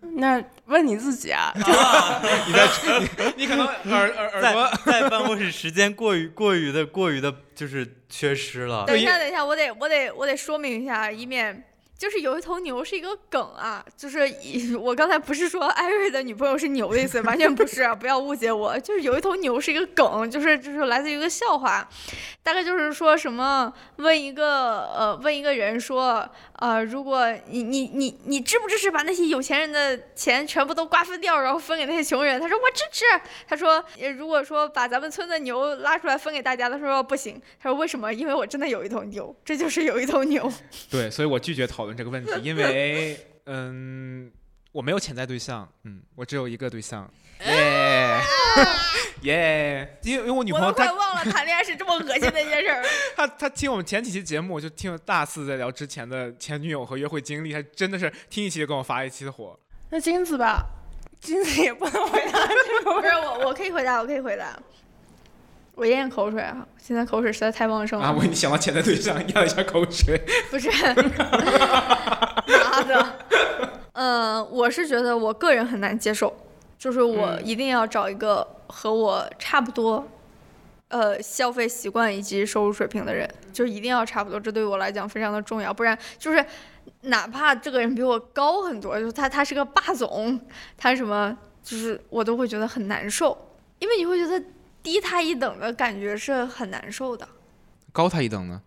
[SPEAKER 1] 那问你自己啊，
[SPEAKER 3] 你在 你你可能耳耳耳
[SPEAKER 4] 在办公室时间过于过于的过于的就是缺失了。
[SPEAKER 2] 等一下，等一下，我得我得我得说明一下，以免就是有一头牛是一个梗啊，就是 我刚才不是说艾瑞的女朋友是牛的意思，完全不是，不要误解我，就是有一头牛是一个梗，就是就是来自于一个笑话，大概就是说什么问一个呃问一个人说呃如果你你你你支不支持把那些有钱人的钱全部都瓜分掉，然后分给那些穷人？他说我支持。他说如果说把咱们村的牛拉出来分给大家，他说不行。他说为什么？因为我真的有一头牛，这就是有一头牛。
[SPEAKER 3] 对，所以我拒绝讨论这个问题，因为嗯，我没有潜在对象，嗯，我只有一个对象，耶耶，因为因为我女朋友她
[SPEAKER 2] 都快忘了谈恋爱是这么恶心的一件事儿。
[SPEAKER 3] 她她听我们前几期节目，我就听了大四在聊之前的前女友和约会经历，她真的是听一期就跟我发一期的火。
[SPEAKER 1] 那金子吧，金子也不能回答这个。
[SPEAKER 2] 不是我，我可以回答，我可以回答。我咽咽口水啊，现在口水实在太旺盛了。
[SPEAKER 3] 啊，我给你想到潜在对象，咽了一下口水。
[SPEAKER 2] 不是，妈的，嗯，我是觉得我个人很难接受，就是我
[SPEAKER 3] 嗯
[SPEAKER 2] 一定要找一个和我差不多，呃，消费习惯以及收入水平的人，就是一定要差不多，这对我来讲非常的重要，不然就是哪怕这个人比我高很多，就是他他是个霸总，他什么，就是我都会觉得很难受，因为你会觉得。低他一等的感觉是很难受的，
[SPEAKER 3] 高他一等呢？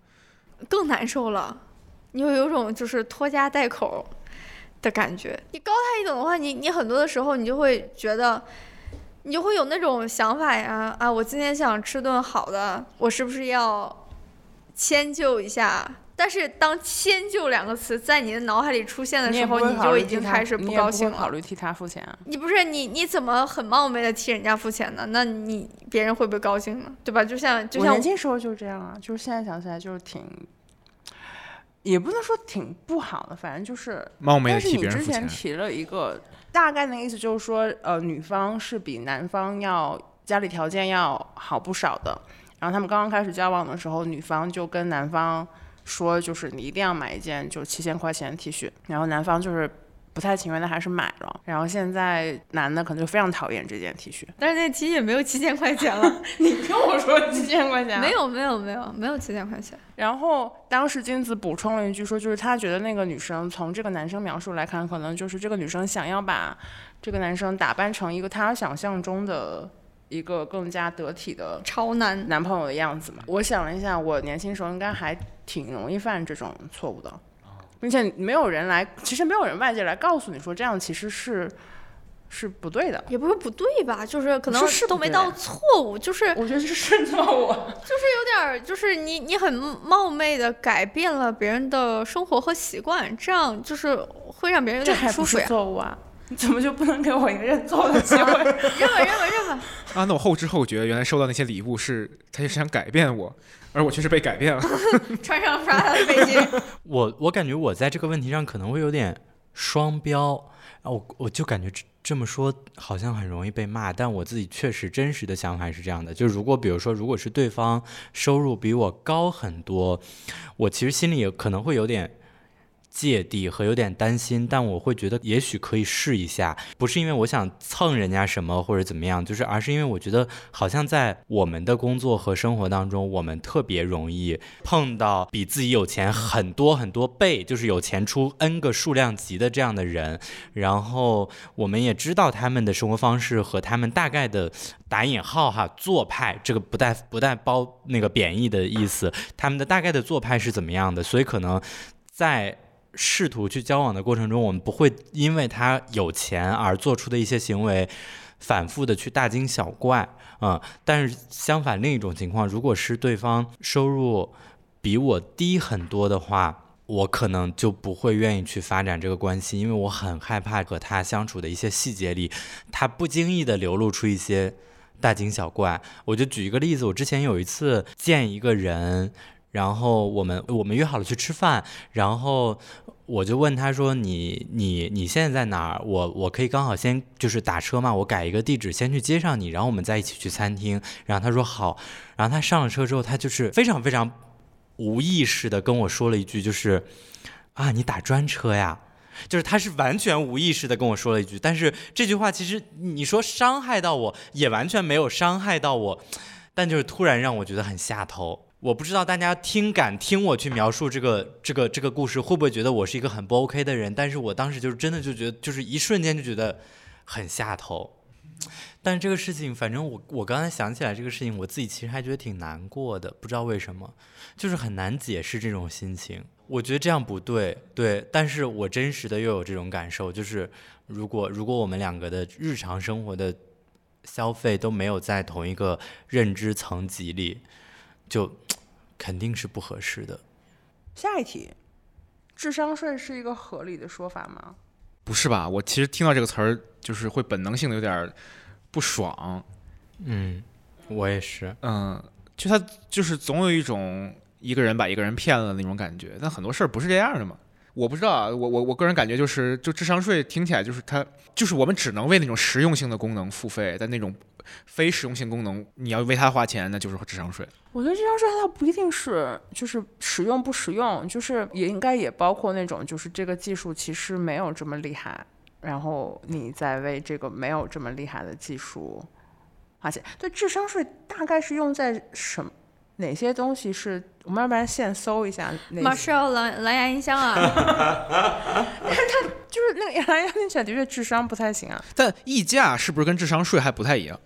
[SPEAKER 2] 更难受了。你会有种就是拖家带口的感觉。你高他一等的话，你你很多的时候你就会觉得，你就会有那种想法呀啊，我今天想吃顿好的，我是不是要迁就一下？但是当“迁就”两个词在你的脑海里出现的时候，你就已经开始
[SPEAKER 1] 不
[SPEAKER 2] 高兴了。
[SPEAKER 1] 会考虑替他付钱啊。
[SPEAKER 2] 你不是你你怎么很冒昧的替人家付钱呢？那你别人会不会高兴呢？对吧？就像就
[SPEAKER 1] 我
[SPEAKER 2] 像
[SPEAKER 1] 年轻时候就是这样啊，就是现在想起来就是挺，也不能说挺不好的，反正就是。
[SPEAKER 3] 冒昧的替
[SPEAKER 1] 但是你之前提了一个大概的意思，就是说，呃，女方是比男方要家里条件要好不少的。然后他们刚刚开始交往的时候，女方就跟男方说，就是你一定要买一件就七千块钱的 T 恤，然后男方就是不太情愿的还是买了。然后现在男的可能就非常讨厌这件 T 恤。
[SPEAKER 2] 但是那 T 恤也没有七千块钱了，
[SPEAKER 1] 你跟我说七千块钱啊，
[SPEAKER 2] 没有没有没有没有七千块钱。
[SPEAKER 1] 然后当时金子补充了一句说，就是他觉得那个女生从这个男生描述来看，可能就是这个女生想要把这个男生打扮成一个她想象中的一个更加得体的
[SPEAKER 2] 超男，
[SPEAKER 1] 男朋友的样子嘛。我想了一下，我年轻时候应该还挺容易犯这种错误的，并且没有人来，其实没有人外界来告诉你说这样其实是是不对的。
[SPEAKER 2] 也不是不对吧？就是可能都没到错误，就是
[SPEAKER 1] 我觉得这是错误。
[SPEAKER 2] 有点儿，就是你你很冒昧的改变了别人的生活和习惯，这样就是会让别人有点不舒服呀。
[SPEAKER 1] 错误啊！你 怎么就不能给我一个认错的机会？
[SPEAKER 2] 认吧认吧认吧，
[SPEAKER 3] 啊，那我后知后觉，原来收到那些礼物是他就是想改变我，而我却是被改变了。
[SPEAKER 2] 穿上 Prada 的背心，
[SPEAKER 4] 我我感觉我在这个问题上可能会有点双标啊，我我就感觉这这么说好像很容易被骂，但我自己确实真实的想法是这样的，就如果比如说如果是对方收入比我高很多，我其实心里也可能会有点。芥蒂和有点担心，但我会觉得也许可以试一下，不是因为我想蹭人家什么或者怎么样，就是而是因为我觉得好像在我们的工作和生活当中，我们特别容易碰到比自己有钱很多很多倍，就是有钱出 n 个数量级的这样的人，然后我们也知道他们的生活方式和他们大概的打引号哈做派，这个不带不带包那个贬义的意思，他们的大概的做派是怎么样的，所以可能在。试图去交往的过程中，我们不会因为他有钱而做出的一些行为，反复的去大惊小怪，嗯。但是相反，另一种情况，如果是对方收入比我低很多的话，我可能就不会愿意去发展这个关系，因为我很害怕和他相处的一些细节里，他不经意的流露出一些大惊小怪。我就举一个例子，我之前有一次见一个人。然后我们我们约好了去吃饭，然后我就问他说：“你你你现在在哪儿？我我可以刚好先就是打车嘛，我改一个地址先去接上你，然后我们再一起去餐厅。”然后他说好，然后他上了车之后，他就是非常非常无意识的跟我说了一句，就是啊，你打专车呀？就是他是完全无意识的跟我说了一句，但是这句话其实你说伤害到我也完全没有伤害到我，但就是突然让我觉得很下头。我不知道大家听感听我去描述这个这个这个故事，会不会觉得我是一个很不 OK 的人？但是我当时就是真的就觉得，就是一瞬间就觉得很下头。但这个事情，反正我我刚才想起来这个事情，我自己其实还觉得挺难过的，不知道为什么，就是很难解释这种心情。我觉得这样不对，对，但是我真实的又有这种感受，就是如果如果我们两个的日常生活的消费都没有在同一个认知层级里，就肯定是不合适的。
[SPEAKER 1] 下一题，智商税是一个合理的说法吗？
[SPEAKER 3] 不是吧？我其实听到这个词儿，就是会本能性的有点儿不爽。
[SPEAKER 4] 嗯，我也是。
[SPEAKER 3] 嗯，就他就是总有一种一个人把一个人骗了的那种感觉，但很多事儿不是这样的嘛。我不知道啊，我我我个人感觉就是，就智商税听起来就是它就是我们只能为那种实用性的功能付费，但那种非实用性功能你要为它花钱，那就是智商税。
[SPEAKER 1] 我觉得智商税它不一定是就是实用不实用，就是也应该也包括那种就是这个技术其实没有这么厉害，然后你在为这个没有这么厉害的技术花钱。对，智商税大概是用在什么？哪些东西是我们要不然现搜一下？
[SPEAKER 2] 马是要蓝蓝牙音箱啊，但是它
[SPEAKER 1] 就是那个蓝牙听起来的确智商不太行啊。
[SPEAKER 3] 但溢价是不是跟智商税还不太一样？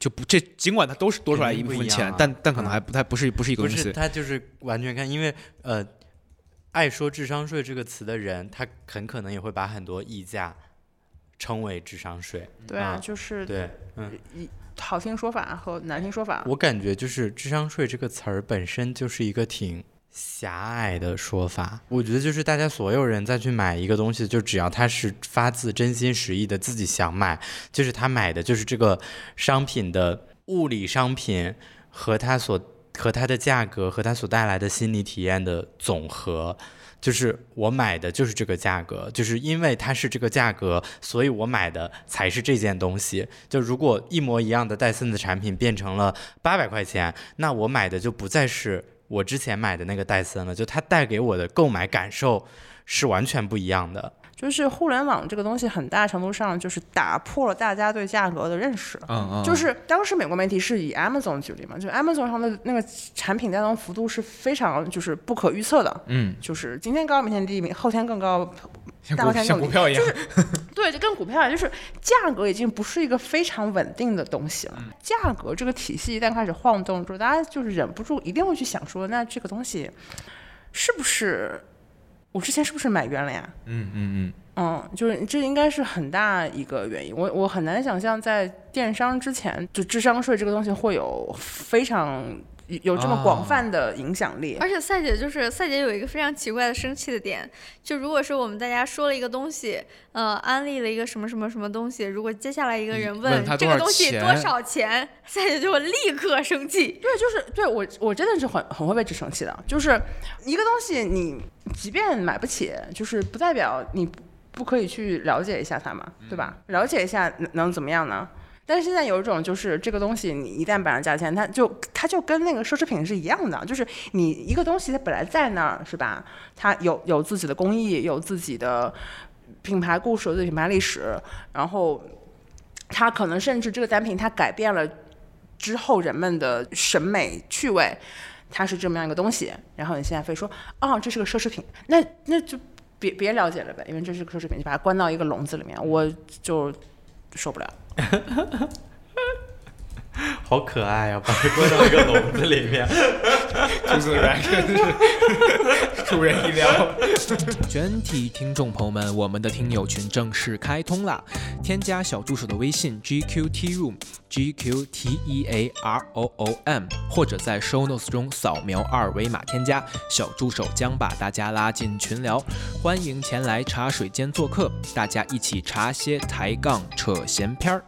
[SPEAKER 3] 就不这尽管它都是多出来一部分钱，但但可能还不太不是不是一个
[SPEAKER 4] 不是，
[SPEAKER 3] 东西。
[SPEAKER 4] 他就是完全看，因为呃，爱说智商税这个词的人，他很可能也会把很多溢价称为智商税。
[SPEAKER 1] 对啊，
[SPEAKER 4] 啊
[SPEAKER 1] 就是
[SPEAKER 4] 对，嗯，
[SPEAKER 1] 好听说法和难听说法。
[SPEAKER 4] 我感觉就是智商税这个词儿本身就是一个挺狭隘的说法。我觉得就是大家所有人再去买一个东西，就只要他是发自真心实意的自己想买，就是他买的就是这个商品的物理商品和它所和它的价格和它所带来的心理体验的总和。就是我买的就是这个价格，就是因为它是这个价格，所以我买的才是这件东西。就如果一模一样的戴森的产品变成了八百块钱，那我买的就不再是我之前买的那个戴森了，就它带给我的购买感受是完全不一样的。
[SPEAKER 1] 就是互联网这个东西，很大程度上就是打破了大家对价格的认识。
[SPEAKER 3] 嗯嗯，
[SPEAKER 1] 就是当时美国媒体是以 Amazon 举例嘛，就 Amazon 上的那个产品带动幅度是非常就是不可预测的，
[SPEAKER 3] 嗯，
[SPEAKER 1] 就是今天高明天低，明后天更高，大后天更低
[SPEAKER 3] 像股票一样，
[SPEAKER 1] 对，就跟股票一样，就是价格已经不是一个非常稳定的东西了。
[SPEAKER 3] 嗯
[SPEAKER 1] 价格这个体系一旦开始晃动之后，大家就是忍不住一定会去想说，那这个东西是不是我之前是不是买冤了呀？
[SPEAKER 3] 嗯嗯
[SPEAKER 1] 嗯，就是这应该是很大一个原因。我我很难想象在电商之前，就智商税这个东西会有非常有这么广泛的影响力。
[SPEAKER 2] 而且赛姐就是赛姐有一个非常奇怪的生气的点，就如果是我们大家说了一个东西，呃，安利了一个什么什么什么东西，如果接下来一个人
[SPEAKER 3] 问
[SPEAKER 2] 这个东西多少钱，赛姐就会立刻生气。
[SPEAKER 1] 对，就是对我我真的是很很会为之生气的。就是一个东西，你即便买不起，就是不代表你不不可以去了解一下它嘛，对吧？了解一下能能怎么样呢？但是现在有一种就是这个东西，你一旦摆上价钱，它就它就跟那个奢侈品是一样的，就是你一个东西它本来在那儿是吧？它有有自己的工艺，有自己的品牌故事，有自己品牌历史，然后它可能甚至这个单品它改变了之后人们的审美趣味，它是这么样一个东西，然后你现在非说哦这是个奢侈品，那那就别别了解了呗，因为这是个奢侈品，就把它关到一个笼子里面，我就受不了。
[SPEAKER 4] 好可爱呀、把它关到一个笼子里面。
[SPEAKER 3] 嗯，兔子的 reaction 是出人意料。全体听众朋友们，我们的听友群正式开通啦！添加小助手的微信 GQT Room G Q T E A R O O M，或者在 Show Notes 中扫描二维码添加，小助手将把大家拉进群聊。欢迎前来茶水间做客，大家一起茶歇抬杠扯闲篇儿。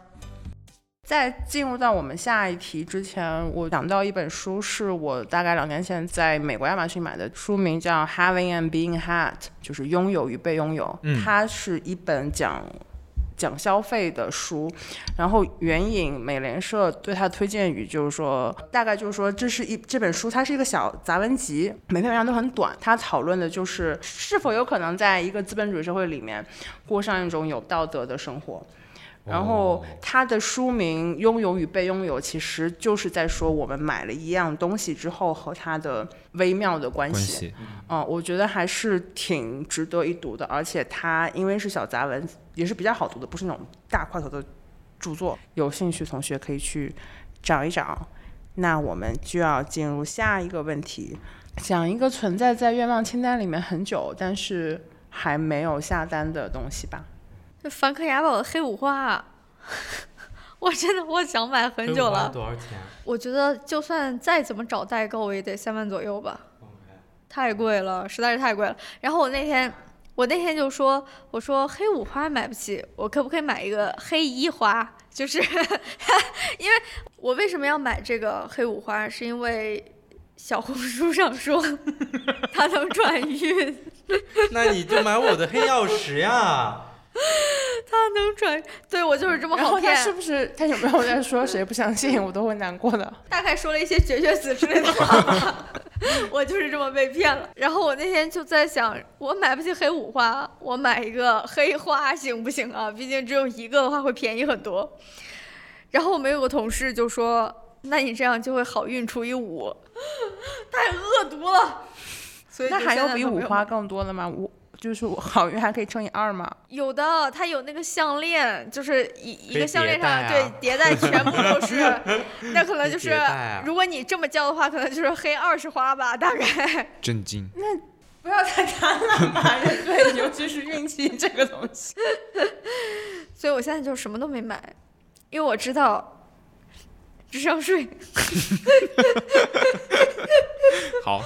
[SPEAKER 3] 在进入到我们下一题之前，我想到一本书，是我大概两年前在美国亚马逊买的，书名叫《Having and Being Had》，就是拥有与被拥有。嗯
[SPEAKER 1] 它是一本讲讲消费的书，然后援引美联社对它的推荐语就是说，大概就是说，这是一这本书，它是一个小杂文集，每篇文章都很短，它讨论的就是是否有可能在一个资本主义社会里面过上一种有道德的生活。然后它的书名《拥有与被拥有》，其实就是在说我们买了一样东西之后和它的微妙的关系。
[SPEAKER 3] 关系，
[SPEAKER 1] 嗯，我觉得还是挺值得一读的，而且它因为是小杂文，也是比较好读的，不是那种大块头的著作。有兴趣同学可以去找一找。那我们就要进入下一个问题，讲一个存在在愿望清单里面很久，但是还没有下单的东西吧。
[SPEAKER 2] 就梵克雅宝的黑五花，我真的我想买很久了。
[SPEAKER 4] 多少钱？
[SPEAKER 2] 我觉得就算再怎么找代购，我也得三万左右吧。太贵了，实在是太贵了。然后我那天，我那天就说，我说黑五花买不起，我可不可以买一个黑一花？就是 因为我为什么要买这个黑五花，是因为小红书上说 它能转运，
[SPEAKER 4] 那你就买我的黑曜石呀！
[SPEAKER 2] 它能转，对我就是这么
[SPEAKER 1] 然后他
[SPEAKER 2] 好骗。
[SPEAKER 1] 是不是他有没有在说谁不相信我都会难过的？
[SPEAKER 2] 大概说了一些绝绝子之类的话吧，我就是这么被骗了。然后我那天就在想，我买不起黑五花，我买一个黑花行不行啊？毕竟只有一个的话会便宜很多。然后我们有个同事就说：“那你这样就会好运除以五，太恶毒了。”所以就
[SPEAKER 1] 那还有比五花更多的吗？五就是我 好运还可以乘以二吗？
[SPEAKER 2] 有的，它有那个项链，就是一一个项链上
[SPEAKER 4] 叠啊
[SPEAKER 2] 对叠在 全部都是，那可能就是
[SPEAKER 4] 啊
[SPEAKER 2] 如果你这么叫的话，可能就是黑二十花吧，大概。
[SPEAKER 3] 震惊！
[SPEAKER 1] 那不要太贪婪吧，对，尤其是运气这个东西。
[SPEAKER 2] 所以我现在就什么都没买，因为我知道智商税。
[SPEAKER 3] 好，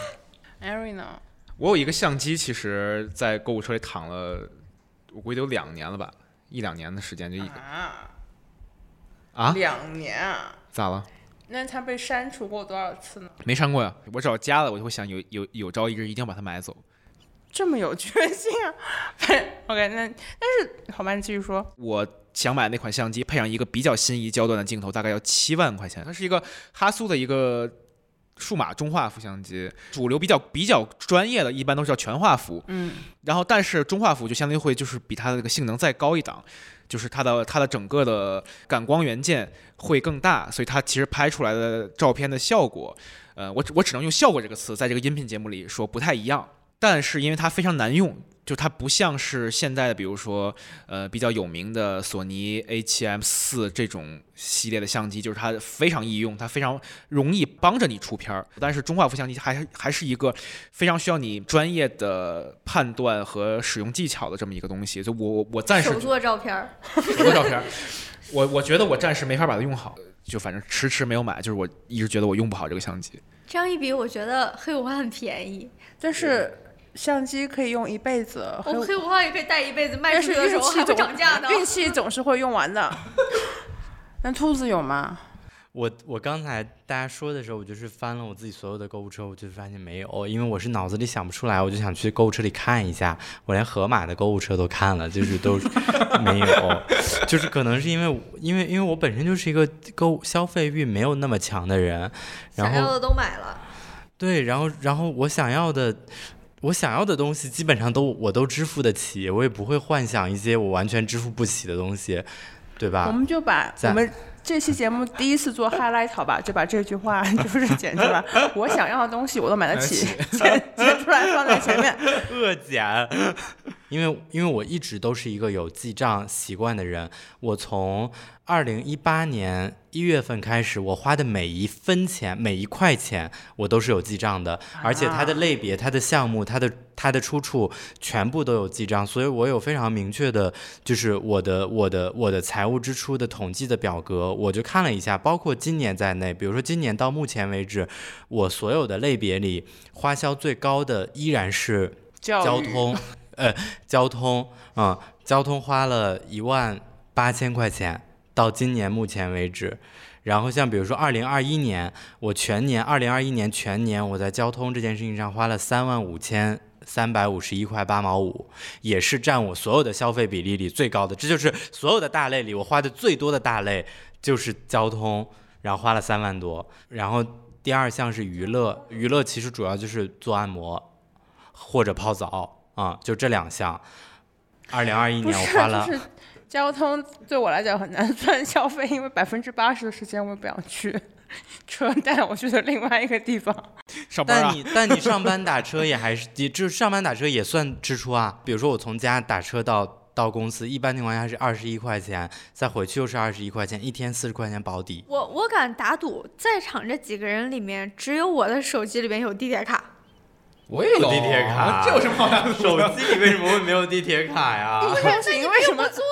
[SPEAKER 1] 艾瑞呢？
[SPEAKER 3] 我有一个相机，其实在购物车里躺了，我估计得有两年了吧，一两年的时间就一
[SPEAKER 1] 啊，
[SPEAKER 3] 啊，
[SPEAKER 1] 两年啊？
[SPEAKER 3] 咋了？
[SPEAKER 1] 那它被删除过多少次呢？
[SPEAKER 3] 没删过呀，我只要加了，我就会想有有有朝一日一定要把它买走。
[SPEAKER 1] 这么有决心啊？OK，那但是好吧，你继续说。
[SPEAKER 3] 我想买那款相机，配上一个比较心仪焦段的镜头，大概要七万块钱。它是一个哈苏的一个数码中画幅相机，主流比较比较专业的，一般都是叫全画幅。
[SPEAKER 1] 嗯，
[SPEAKER 3] 然后但是中画幅就相当于会就是比它的那个性能再高一档，就是它的它的整个的感光元件会更大，所以它其实拍出来的照片的效果，呃，我只我只能用效果这个词在这个音频节目里说不太一样。但是因为它非常难用，就它不像是现在的，比如说呃比较有名的索尼 A7M 四这种系列的相机，就是它非常易用，它非常容易帮着你出片儿。但是中画幅相机还还是一个非常需要你专业的判断和使用技巧的这么一个东西。就我我我暂时
[SPEAKER 2] 手做照片儿，
[SPEAKER 3] 手做照片儿，我我觉得我暂时没法把它用好，就反正迟迟没有买，就是我一直觉得我用不好这个相机。
[SPEAKER 2] 这样一比，我觉得黑五花很便宜。
[SPEAKER 1] 但是相机可以用一辈子，
[SPEAKER 2] 我们黑五花也可以带一辈子，卖
[SPEAKER 1] 但是
[SPEAKER 2] 出去的时候还会涨价的。
[SPEAKER 1] 运气总是会用完的。那兔子有吗？
[SPEAKER 4] 我我刚才大家说的时候，我就是翻了我自己所有的购物车，我就发现没有，因为我是脑子里想不出来，我就想去购物车里看一下，我连盒马的购物车都看了，就是都 没有，就是可能是因为因为因为我本身就是一个购消费欲没有那么强的人，然后
[SPEAKER 2] 想要的都买了，
[SPEAKER 4] 对，然后然后我想要的。我想要的东西基本上都我都支付得起，我也不会幻想一些我完全支付不起的东西，对吧？
[SPEAKER 1] 我们就把我们这期节目第一次做 highlight 好吧，就把这句话 就是剪出来。我想要的东西我都买得起，剪剪出来放在前面。
[SPEAKER 4] 恶减，因为因为我一直都是一个有记账习惯的人，我从二零一八年一月份开始，我花的每一分钱、每一块钱，我都是有记账的，而且它的类别、它的项目、它的它的出处全部都有记账，所以我有非常明确的，就是我的我的我的财务支出的统计的表格，我就看了一下，包括今年在内，比如说今年到目前为止，我所有的类别里花销最高的依然是。交通，呃，交通，嗯，交通花了一万八千块钱，到今年目前为止。然后像比如说二零二一年，我全年二零二一年全年我在交通这件事情上花了三万五千三百五十一块八毛五，也是占我所有的消费比例里最高的。这就是所有的大类里我花的最多的大类就是交通，然后花了三万多。然后第二项是娱乐，娱乐其实主要就是做按摩。或者泡澡啊、就这两项。二零二一，年我花了
[SPEAKER 1] 就，是交通对我来讲很难算消费，因为百分之八十的时间我也不想去，车带我去的另外一个地方。
[SPEAKER 3] 上班啊
[SPEAKER 4] 但，你但你上班打车也还是，也就是上班打车也算支出啊。比如说我从家打车到到公司，一般情况下是二十一块钱，再回去又是二十一块钱，一天四十块钱保底。
[SPEAKER 2] 我我敢打赌，在场这几个人里面，只有我的手机里面有地铁卡。
[SPEAKER 3] 我也有
[SPEAKER 4] 地铁卡
[SPEAKER 3] 这有什么好难的？
[SPEAKER 4] 手机里为什么会没有地铁卡呀？
[SPEAKER 1] 不行，为什么
[SPEAKER 2] 不？做？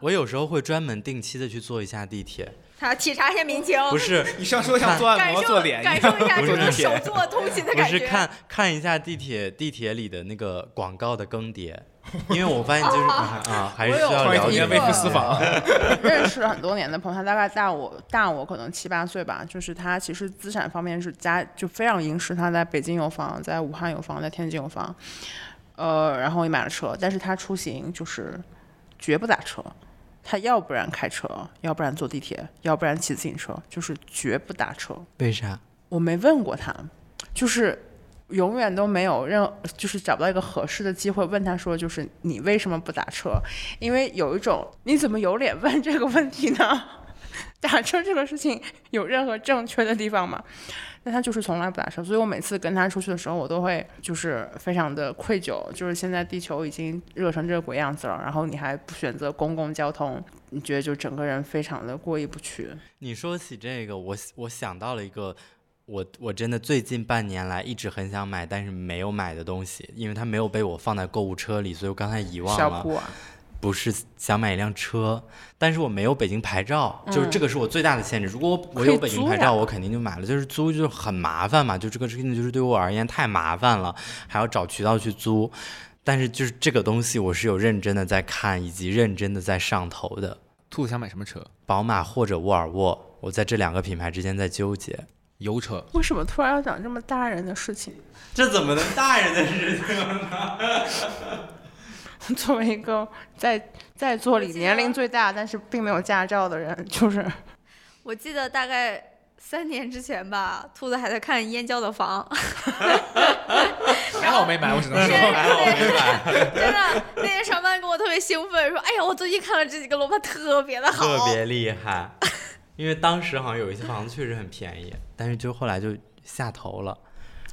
[SPEAKER 4] 我有时候会专门定期的去坐一下地铁，
[SPEAKER 2] 他体察一下民情，
[SPEAKER 4] 不是
[SPEAKER 3] 你上说想做按摩、
[SPEAKER 2] 感受
[SPEAKER 3] 做脸
[SPEAKER 2] 感，受一下这个手做通勤的感觉。
[SPEAKER 4] 不是看看一下地铁地铁里的那个广告的更迭，因为我发现就是 啊，还是需要了解
[SPEAKER 3] 微服私访。
[SPEAKER 1] 认识了很多年的朋友，他大概大我大我可能七八岁吧。就是他其实资产方面是家就非常殷实，他在北京有房，在武汉有房，在天津有房，呃，然后也买了车，但是他出行就是绝不打车，他要不然开车，要不然坐地铁，要不然骑自行车，就是绝不打车。
[SPEAKER 4] 为啥？
[SPEAKER 1] 我没问过他，就是永远都没有任，就是找不到一个合适的机会问他说，就是你为什么不打车？因为有一种你怎么有脸问这个问题呢？打车这个事情有任何正确的地方吗？但他就是从来不打车，所以我每次跟他出去的时候，我都会就是非常的愧疚，就是现在地球已经热成这个鬼样子了，然后你还不选择公共交通，你觉得就整个人非常的过意不去。
[SPEAKER 4] 你说起这个，我我想到了一个，我我真的最近半年来一直很想买，但是没有买的东西，因为它没有被我放在购物车里，所以我刚才遗忘了。
[SPEAKER 1] 啊，
[SPEAKER 4] 不是想买一辆车，但是我没有北京牌照，就是这个是我最大的限制。如果我有北京牌照，我肯定就买了。就是租就是很麻烦嘛，就这个事情就是对我而言太麻烦了，还要找渠道去租。但是就是这个东西，我是有认真的在看，以及认真的在上头的。
[SPEAKER 3] 兔子想买什么车？
[SPEAKER 4] 宝马或者沃尔沃，我在这两个品牌之间在纠结。
[SPEAKER 3] 油车。
[SPEAKER 1] 为什么突然要讲这么大人的事情？
[SPEAKER 4] 这怎么能大人的事情呢？
[SPEAKER 1] 作为一个在在座里年龄最大，但是并没有驾照的人，就是
[SPEAKER 2] 我记得大概三年之前吧，兔子还在看燕郊的房，
[SPEAKER 3] 还好没买，我只能说。
[SPEAKER 4] 还好没买，
[SPEAKER 2] 真的那天上班跟我特别兴奋，说：“哎呀，我最近看了这几个楼盘，特别的好。”
[SPEAKER 4] 特别厉害。因为当时好像有一些房子确实很便宜，但是就后来就下头了。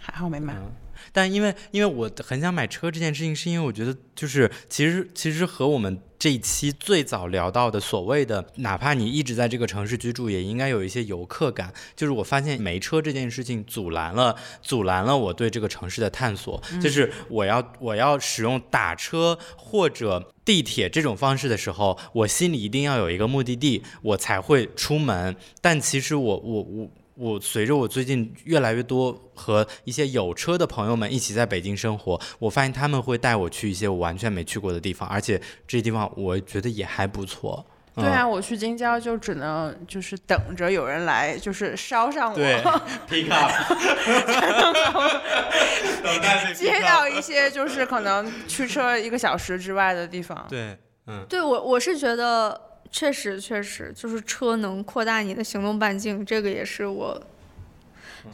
[SPEAKER 1] 还好没买。
[SPEAKER 4] 嗯，但因为因为我很想买车这件事情，是因为我觉得就是其实其实和我们这一期最早聊到的所谓的，哪怕你一直在这个城市居住，也应该有一些游客感。就是我发现没车这件事情阻拦了阻拦了我对这个城市的探索，就是我要我要使用打车或者。地铁这种方式的时候，我心里一定要有一个目的地，我才会出门。但其实我我我我随着我最近越来越多和一些有车的朋友们一起在北京生活，我发现他们会带我去一些我完全没去过的地方，而且这些地方我觉得也还不错。
[SPEAKER 1] 对啊，我去京郊就只能就是等着有人来，就是捎上我，
[SPEAKER 4] 对
[SPEAKER 1] 接到一些就是可能驱车一个小时之外的地方。
[SPEAKER 4] 对，嗯，
[SPEAKER 2] 对我我是觉得确实确实就是车能扩大你的行动半径，这个也是我。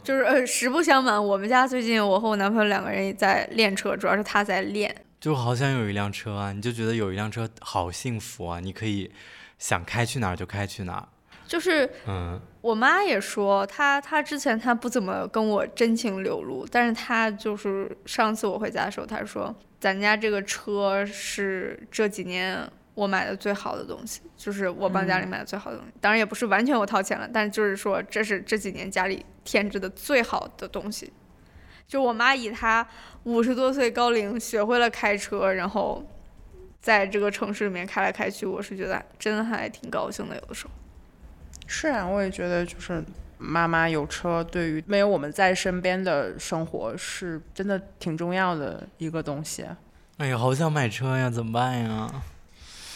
[SPEAKER 2] 就是呃，实不相瞒，我们家最近我和我男朋友两个人也在练车，主要是他在练。
[SPEAKER 4] 就好想有一辆车啊！你就觉得有一辆车好幸福啊！你可以想开去哪儿就开去哪儿。
[SPEAKER 2] 就是
[SPEAKER 4] 嗯，
[SPEAKER 2] 我妈也说，她她之前她不怎么跟我真情流露，但是她就是上次我回家的时候，她说咱家这个车是这几年我买的最好的东西，就是我帮家里买的最好的东西。当然也不是完全我掏钱了，但是就是说这是这几年家里添置的最好的东西。就我妈以她五十多岁高龄学会了开车，然后在这个城市里面开来开去，我是觉得真的还挺高兴的，有的时候。
[SPEAKER 1] 是啊，我也觉得就是妈妈有车，对于没有我们在身边的生活是真的挺重要的一个东西。
[SPEAKER 4] 哎呀，好想买车呀，怎么办呀？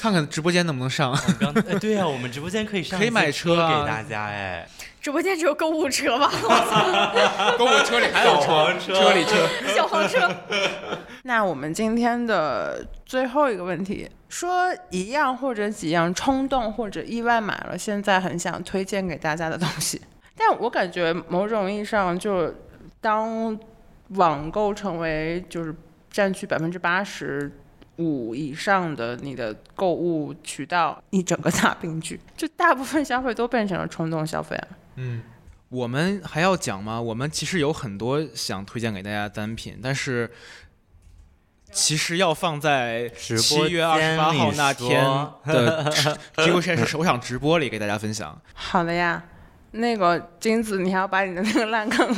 [SPEAKER 3] 看看直播间能不能上。
[SPEAKER 4] 刚哎，对呀、我们直播间可以上
[SPEAKER 3] 可以买车啊
[SPEAKER 4] 给大家哎，
[SPEAKER 2] 直播间只有购物车吧？
[SPEAKER 3] 购物车里还有车，车里车。
[SPEAKER 2] 小黄车。
[SPEAKER 1] 那我们今天的最后一个问题，说一样或者几样冲动或者意外买了，现在很想推荐给大家的东西。但我感觉某种意义上，就当网购成为就是占据百分之八十五以上的你的购物渠道，一整个大 病句，就大部分消费都变成了冲动消费啊。
[SPEAKER 3] 嗯，我们还要讲吗？我们其实有很多想推荐给大家的单品，但是其实要放在
[SPEAKER 4] 直播
[SPEAKER 3] 七月二十八号那天
[SPEAKER 4] 说
[SPEAKER 3] 的 Q Q 是首场直播里给大家分享。
[SPEAKER 1] 好的呀，那个金子，你还要把你的那个烂坑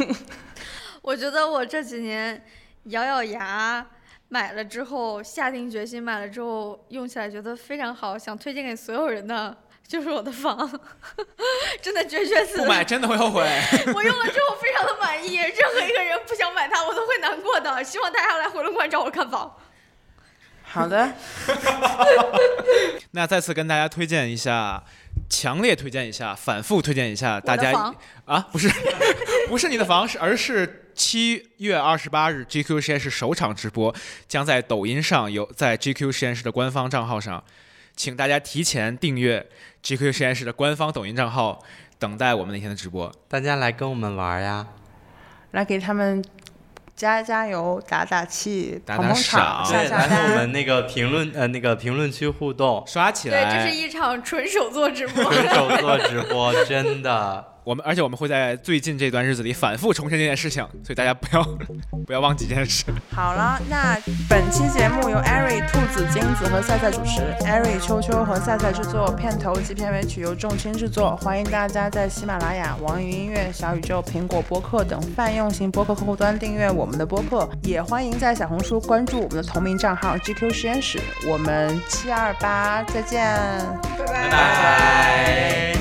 [SPEAKER 2] 我觉得我这几年咬咬牙买了之后，下定决心买了之后，用起来觉得非常好，想推荐给所有人的。就是我的房，真的绝绝子
[SPEAKER 3] 不，买真的会后悔。
[SPEAKER 2] 我用了之后非常的满意，任何一个人不想买它，我都会难过的。希望大家来回龙观找我看房。
[SPEAKER 1] 好的，
[SPEAKER 3] 那再次跟大家推荐一下，强烈推荐一下，反复推荐一下，大家啊，不是，不是你的房，是而是七月二十八日 GQ 实验室首场直播，将在抖音上有在 GQ 实验室的官方账号上，请大家提前订阅 GQ 实验室的官方抖音账号，等待我们那天的直播。
[SPEAKER 4] 大家来跟我们玩呀！
[SPEAKER 1] 来给他们加加油、打打气、
[SPEAKER 3] 打打
[SPEAKER 1] 捧捧场、
[SPEAKER 3] 赏
[SPEAKER 4] 对，来和我。们那个评论呃那个评论区互动，
[SPEAKER 3] 刷起来
[SPEAKER 2] 对，
[SPEAKER 3] 来！
[SPEAKER 2] 这是一场纯手作直播。
[SPEAKER 4] 纯手作直播，真的。
[SPEAKER 3] 我们而且我们会在最近这段日子里反复重申这件事情，所以大家不要 不要忘记这件事。
[SPEAKER 1] 好了，那本期节目由 Airy、兔子、金子和赛赛主持，Airy、秋秋和赛赛制作，片头及片尾曲由众卿制作。欢迎大家在喜马拉雅、网易云音乐、小宇宙、苹果播客等泛用型播客客户端订阅我们的播客，也欢迎在小红书关注我们的同名账号 GQ 实验室。我们七二八再见，拜拜。
[SPEAKER 4] 拜拜。